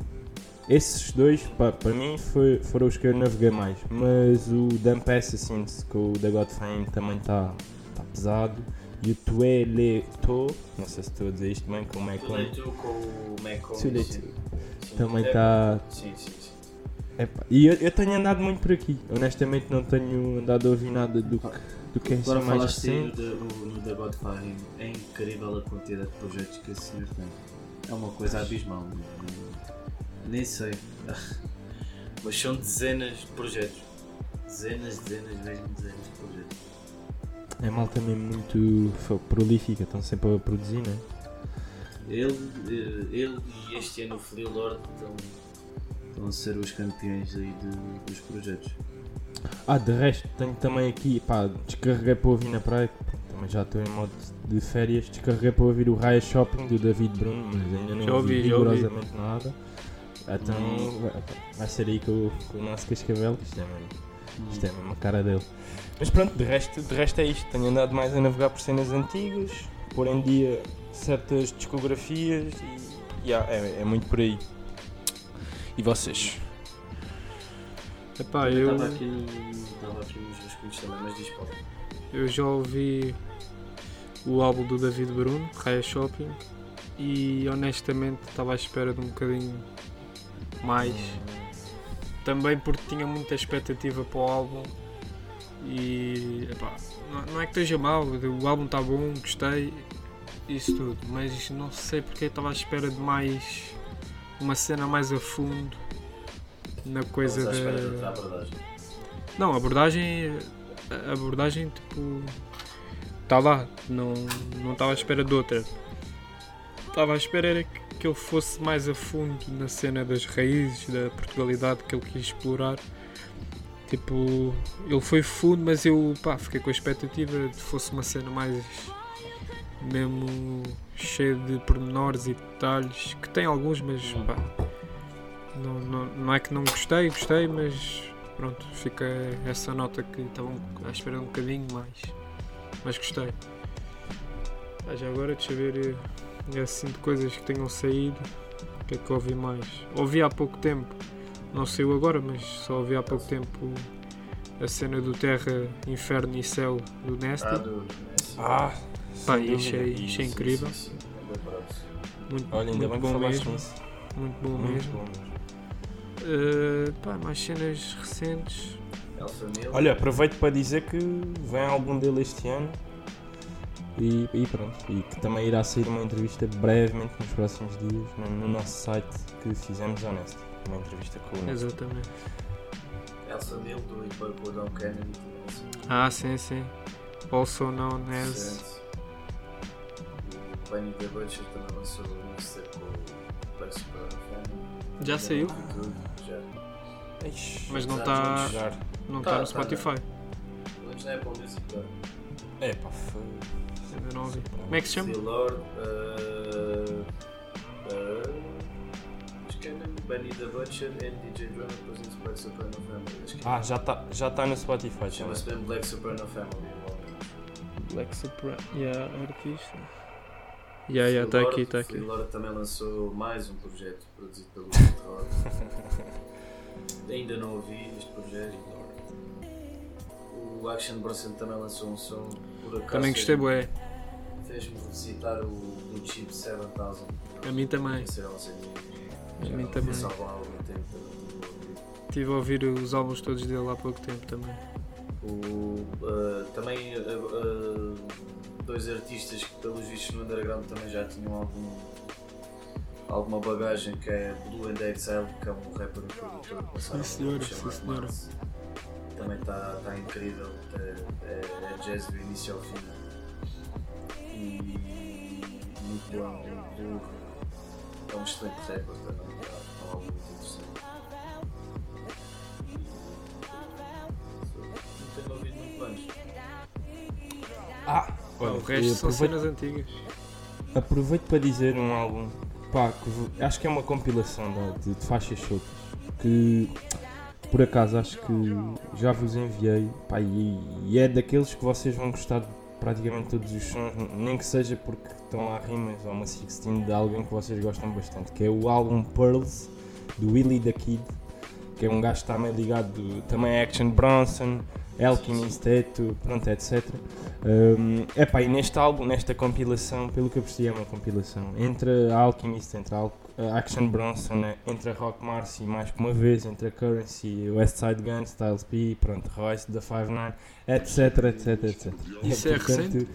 Esses dois, para mim, foi- foram os que eu naveguei mais. Mas o Dump Assassins com o The Godframe também está tá pesado. E o Tue Le To, não sei se estou a dizer isto bem, com o Macon. Toledo com o. Sim. Também É, tá- Sim, sim, sim. E eu, eu tenho andado muito por aqui. Honestamente, não tenho andado a ouvir nada do que, do que é assim Agora mais falaste recente. No, The Godfather, é incrível a quantidade de projetos que esse senhor tem. É uma coisa abismal. Nem sei. Mas são dezenas de projetos. Dezenas, dezenas, mesmo dezenas de projetos. É mal também muito prolífica, estão sempre a produzir, não é? Ele, eh, ele e este ano o Flea Lord estão, estão a ser os campeões aí de- dos projetos. Ah, de resto, tenho também aqui, pá, descarreguei para ouvir na praia, também já estou em modo de férias, descarreguei para ouvir o Raya Shopping do David Bruno, mas ainda não Já ouvi rigorosamente nada. Então vai, vai ser aí com, o- com o nosso cascavel, que isto é, mesmo, isto é mesmo a cara dele. Mas pronto, de resto, de resto é isto, tenho andado mais a navegar por cenas antigas, pôr em dia certas discografias e yeah, é, é muito por aí. E vocês? Epá, eu, Estava aqui, no- estava aqui nos rascunhos também, mas diz Paulo. eu já ouvi o álbum do David Bruno, Raya Shopping. e honestamente estava à espera de um bocadinho mais. Também porque tinha muita expectativa para o álbum e epá, não, é que esteja mal, o álbum está bom, gostei, isso tudo, mas não sei porque estava à espera de mais uma cena mais a fundo na coisa de da. abordagem. Não, a abordagem. A abordagem tipo. Está lá. Não não estava à espera de outra. Estava à espera era que, que ele fosse mais a fundo na cena das raízes, da Portugalidade que ele quis explorar. Tipo, ele foi fundo, mas eu pá, fiquei com a expectativa de que fosse uma cena mais mesmo cheia de pormenores e detalhes, que tem alguns, mas pá, não, não, não é que não gostei, gostei, mas pronto, fica essa nota que estava à espera um bocadinho mais. Mas gostei. Ah, já agora deixa eu ver eh, assim de coisas que tenham saído. O que é que ouvi mais? Ouvi há pouco tempo, não saiu agora, mas só ouvi há pouco tempo a cena do Terra, Inferno e Céu do Nasty. Ah, do. Ah, Pá, sem isto é, é Sim, incrível. sim, sim. Parado. Muito, Olha, ainda muito bom mesmo. Muito bom Muito mesmo. bom mesmo. Uh, pá, mais cenas recentes. Olha, aproveito para dizer que vem álbum dele este ano e, e pronto. E que também irá sair uma entrevista brevemente nos próximos dias no, no nosso site que fizemos honesto. Uma entrevista com o Nesto. Exatamente. Alpha Male do Hip Hop com o Don Kennedy. também. Ah, sim, sim. Also known as. O Benny the Butcher também lançou um mixtape com o Family. Já saiu? Já. Mas não está não Tá, tá no tá, Spotify. Pelo menos na Apple Music. tá? É pá, foi. Ainda não ouvi. Como é que se chama? The Lord. uh, uh, acho que é Benny the Butcher and DJ Drama Presents Black Soprano Family. Ah, já está já tá no Spotify. já. Chama-se mesmo Black Soprano Family. Black Supra. Yeah, artista. Yeah, yeah, tá aqui, tá O aqui. Lord também lançou mais um projeto produzido pelo Rock. Ainda não ouvi este projeto. O Action Bronson também lançou um som. Por acaso Também gostei, bué. Fez-me visitar o do Chip 7000. A mim também. Esse era Já mim também. só há algum tempo. Estive a ouvir os álbuns todos dele há pouco tempo também. O, uh, também uh, uh, dois artistas que pelos vistos no underground também já tinham algum, alguma bagagem que é Blue and Exile, que é um rapper e produtor que passaram Sim, senhora, um sim, senhora. Mars. Também está tá incrível, é, é, é jazz do início ao fim. E muito bom, é um excelente rapper também, Ah, olha, o resto são aproveito- cenas antigas. Aproveito para dizer um álbum, pá, que acho que é uma compilação de, de faixas soltas, que por acaso acho que já vos enviei, pá, e, e é daqueles que vocês vão gostar de praticamente todos os sons, nem que seja porque estão lá rimas ou uma 16 de alguém que vocês gostam bastante, que é o álbum Pearls, do Willie the Kid, que é um gajo que está meio ligado também a Action Bronson, Alchemist, Teto, pronto, etc. Um, epá, e neste álbum, nesta compilação, pelo que eu percebi é uma compilação, entre a Alchemist, entre a, Action Bronson, eh, entre a Rock Marcy mais que uma vez, entre a Currency, West Side Gun, Styles P, pronto, Royce da 59, etc, etc, etc. Isso é recente?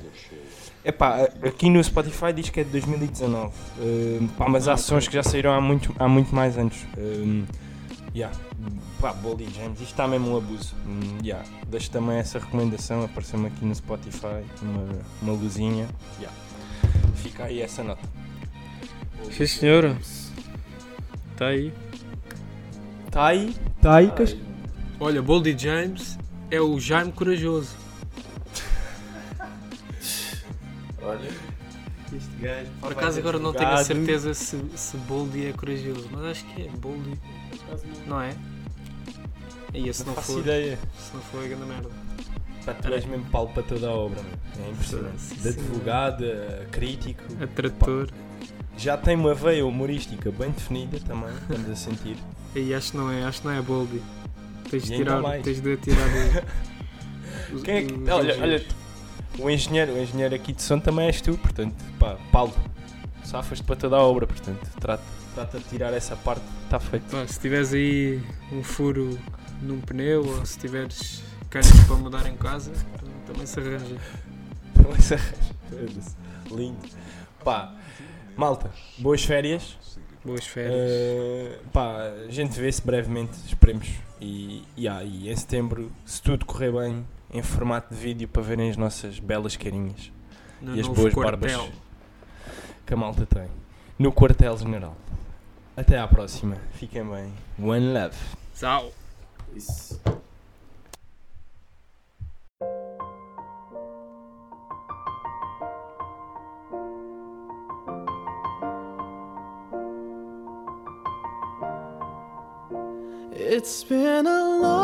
Epá, aqui no Spotify diz que é de 2019, um, pá, mas há sons que já saíram há muito, há muito mais anos. Um, yeah. Pá, Boldy James, isto está mesmo um abuso. Hum, yeah. Deixo também essa recomendação, apareceu-me aqui no Spotify, uma, uma luzinha. Yeah. Fica aí essa nota. Sim, senhora. Está aí. Está aí? Está aí, Ai, Olha, Boldy James é o Jaime Corajoso. Olha, Este gajo. Por acaso agora não tenho a certeza se, se Boldy é corajoso, mas acho que é Boldy. Não é? E se Não não for, ideia. se não for é grande merda. Pá, tu és mesmo pau para toda a obra, meu. é impressionante. Sim, De advogado, a crítico. A trator. Já tem uma veia humorística bem definida também, estamos a sentir. Aí acho que não é, acho que não é Boldy. Tens de E tirar, tens de tirar Quem é que. Olha, olha. O engenheiro, o engenheiro aqui de som também és tu, portanto, pá, Paulo. safas-te para toda a obra, portanto, trata, trata de tirar essa parte, está feito. Pá, se tiveres aí um furo num pneu ou se tiveres canos para mudar em casa, também se arranja. Também se arranja. Lindo. Pá, malta, boas férias. Boas férias. Uh, pá, a gente vê-se brevemente, esperemos. E, e, ah, e em setembro, se tudo correr bem, em formato de vídeo para verem as nossas belas carinhas no e as boas quartel. barbas que a malta tem. No quartel general. Até à próxima. Fiquem bem. One love. Tchau. Isso. It's been a long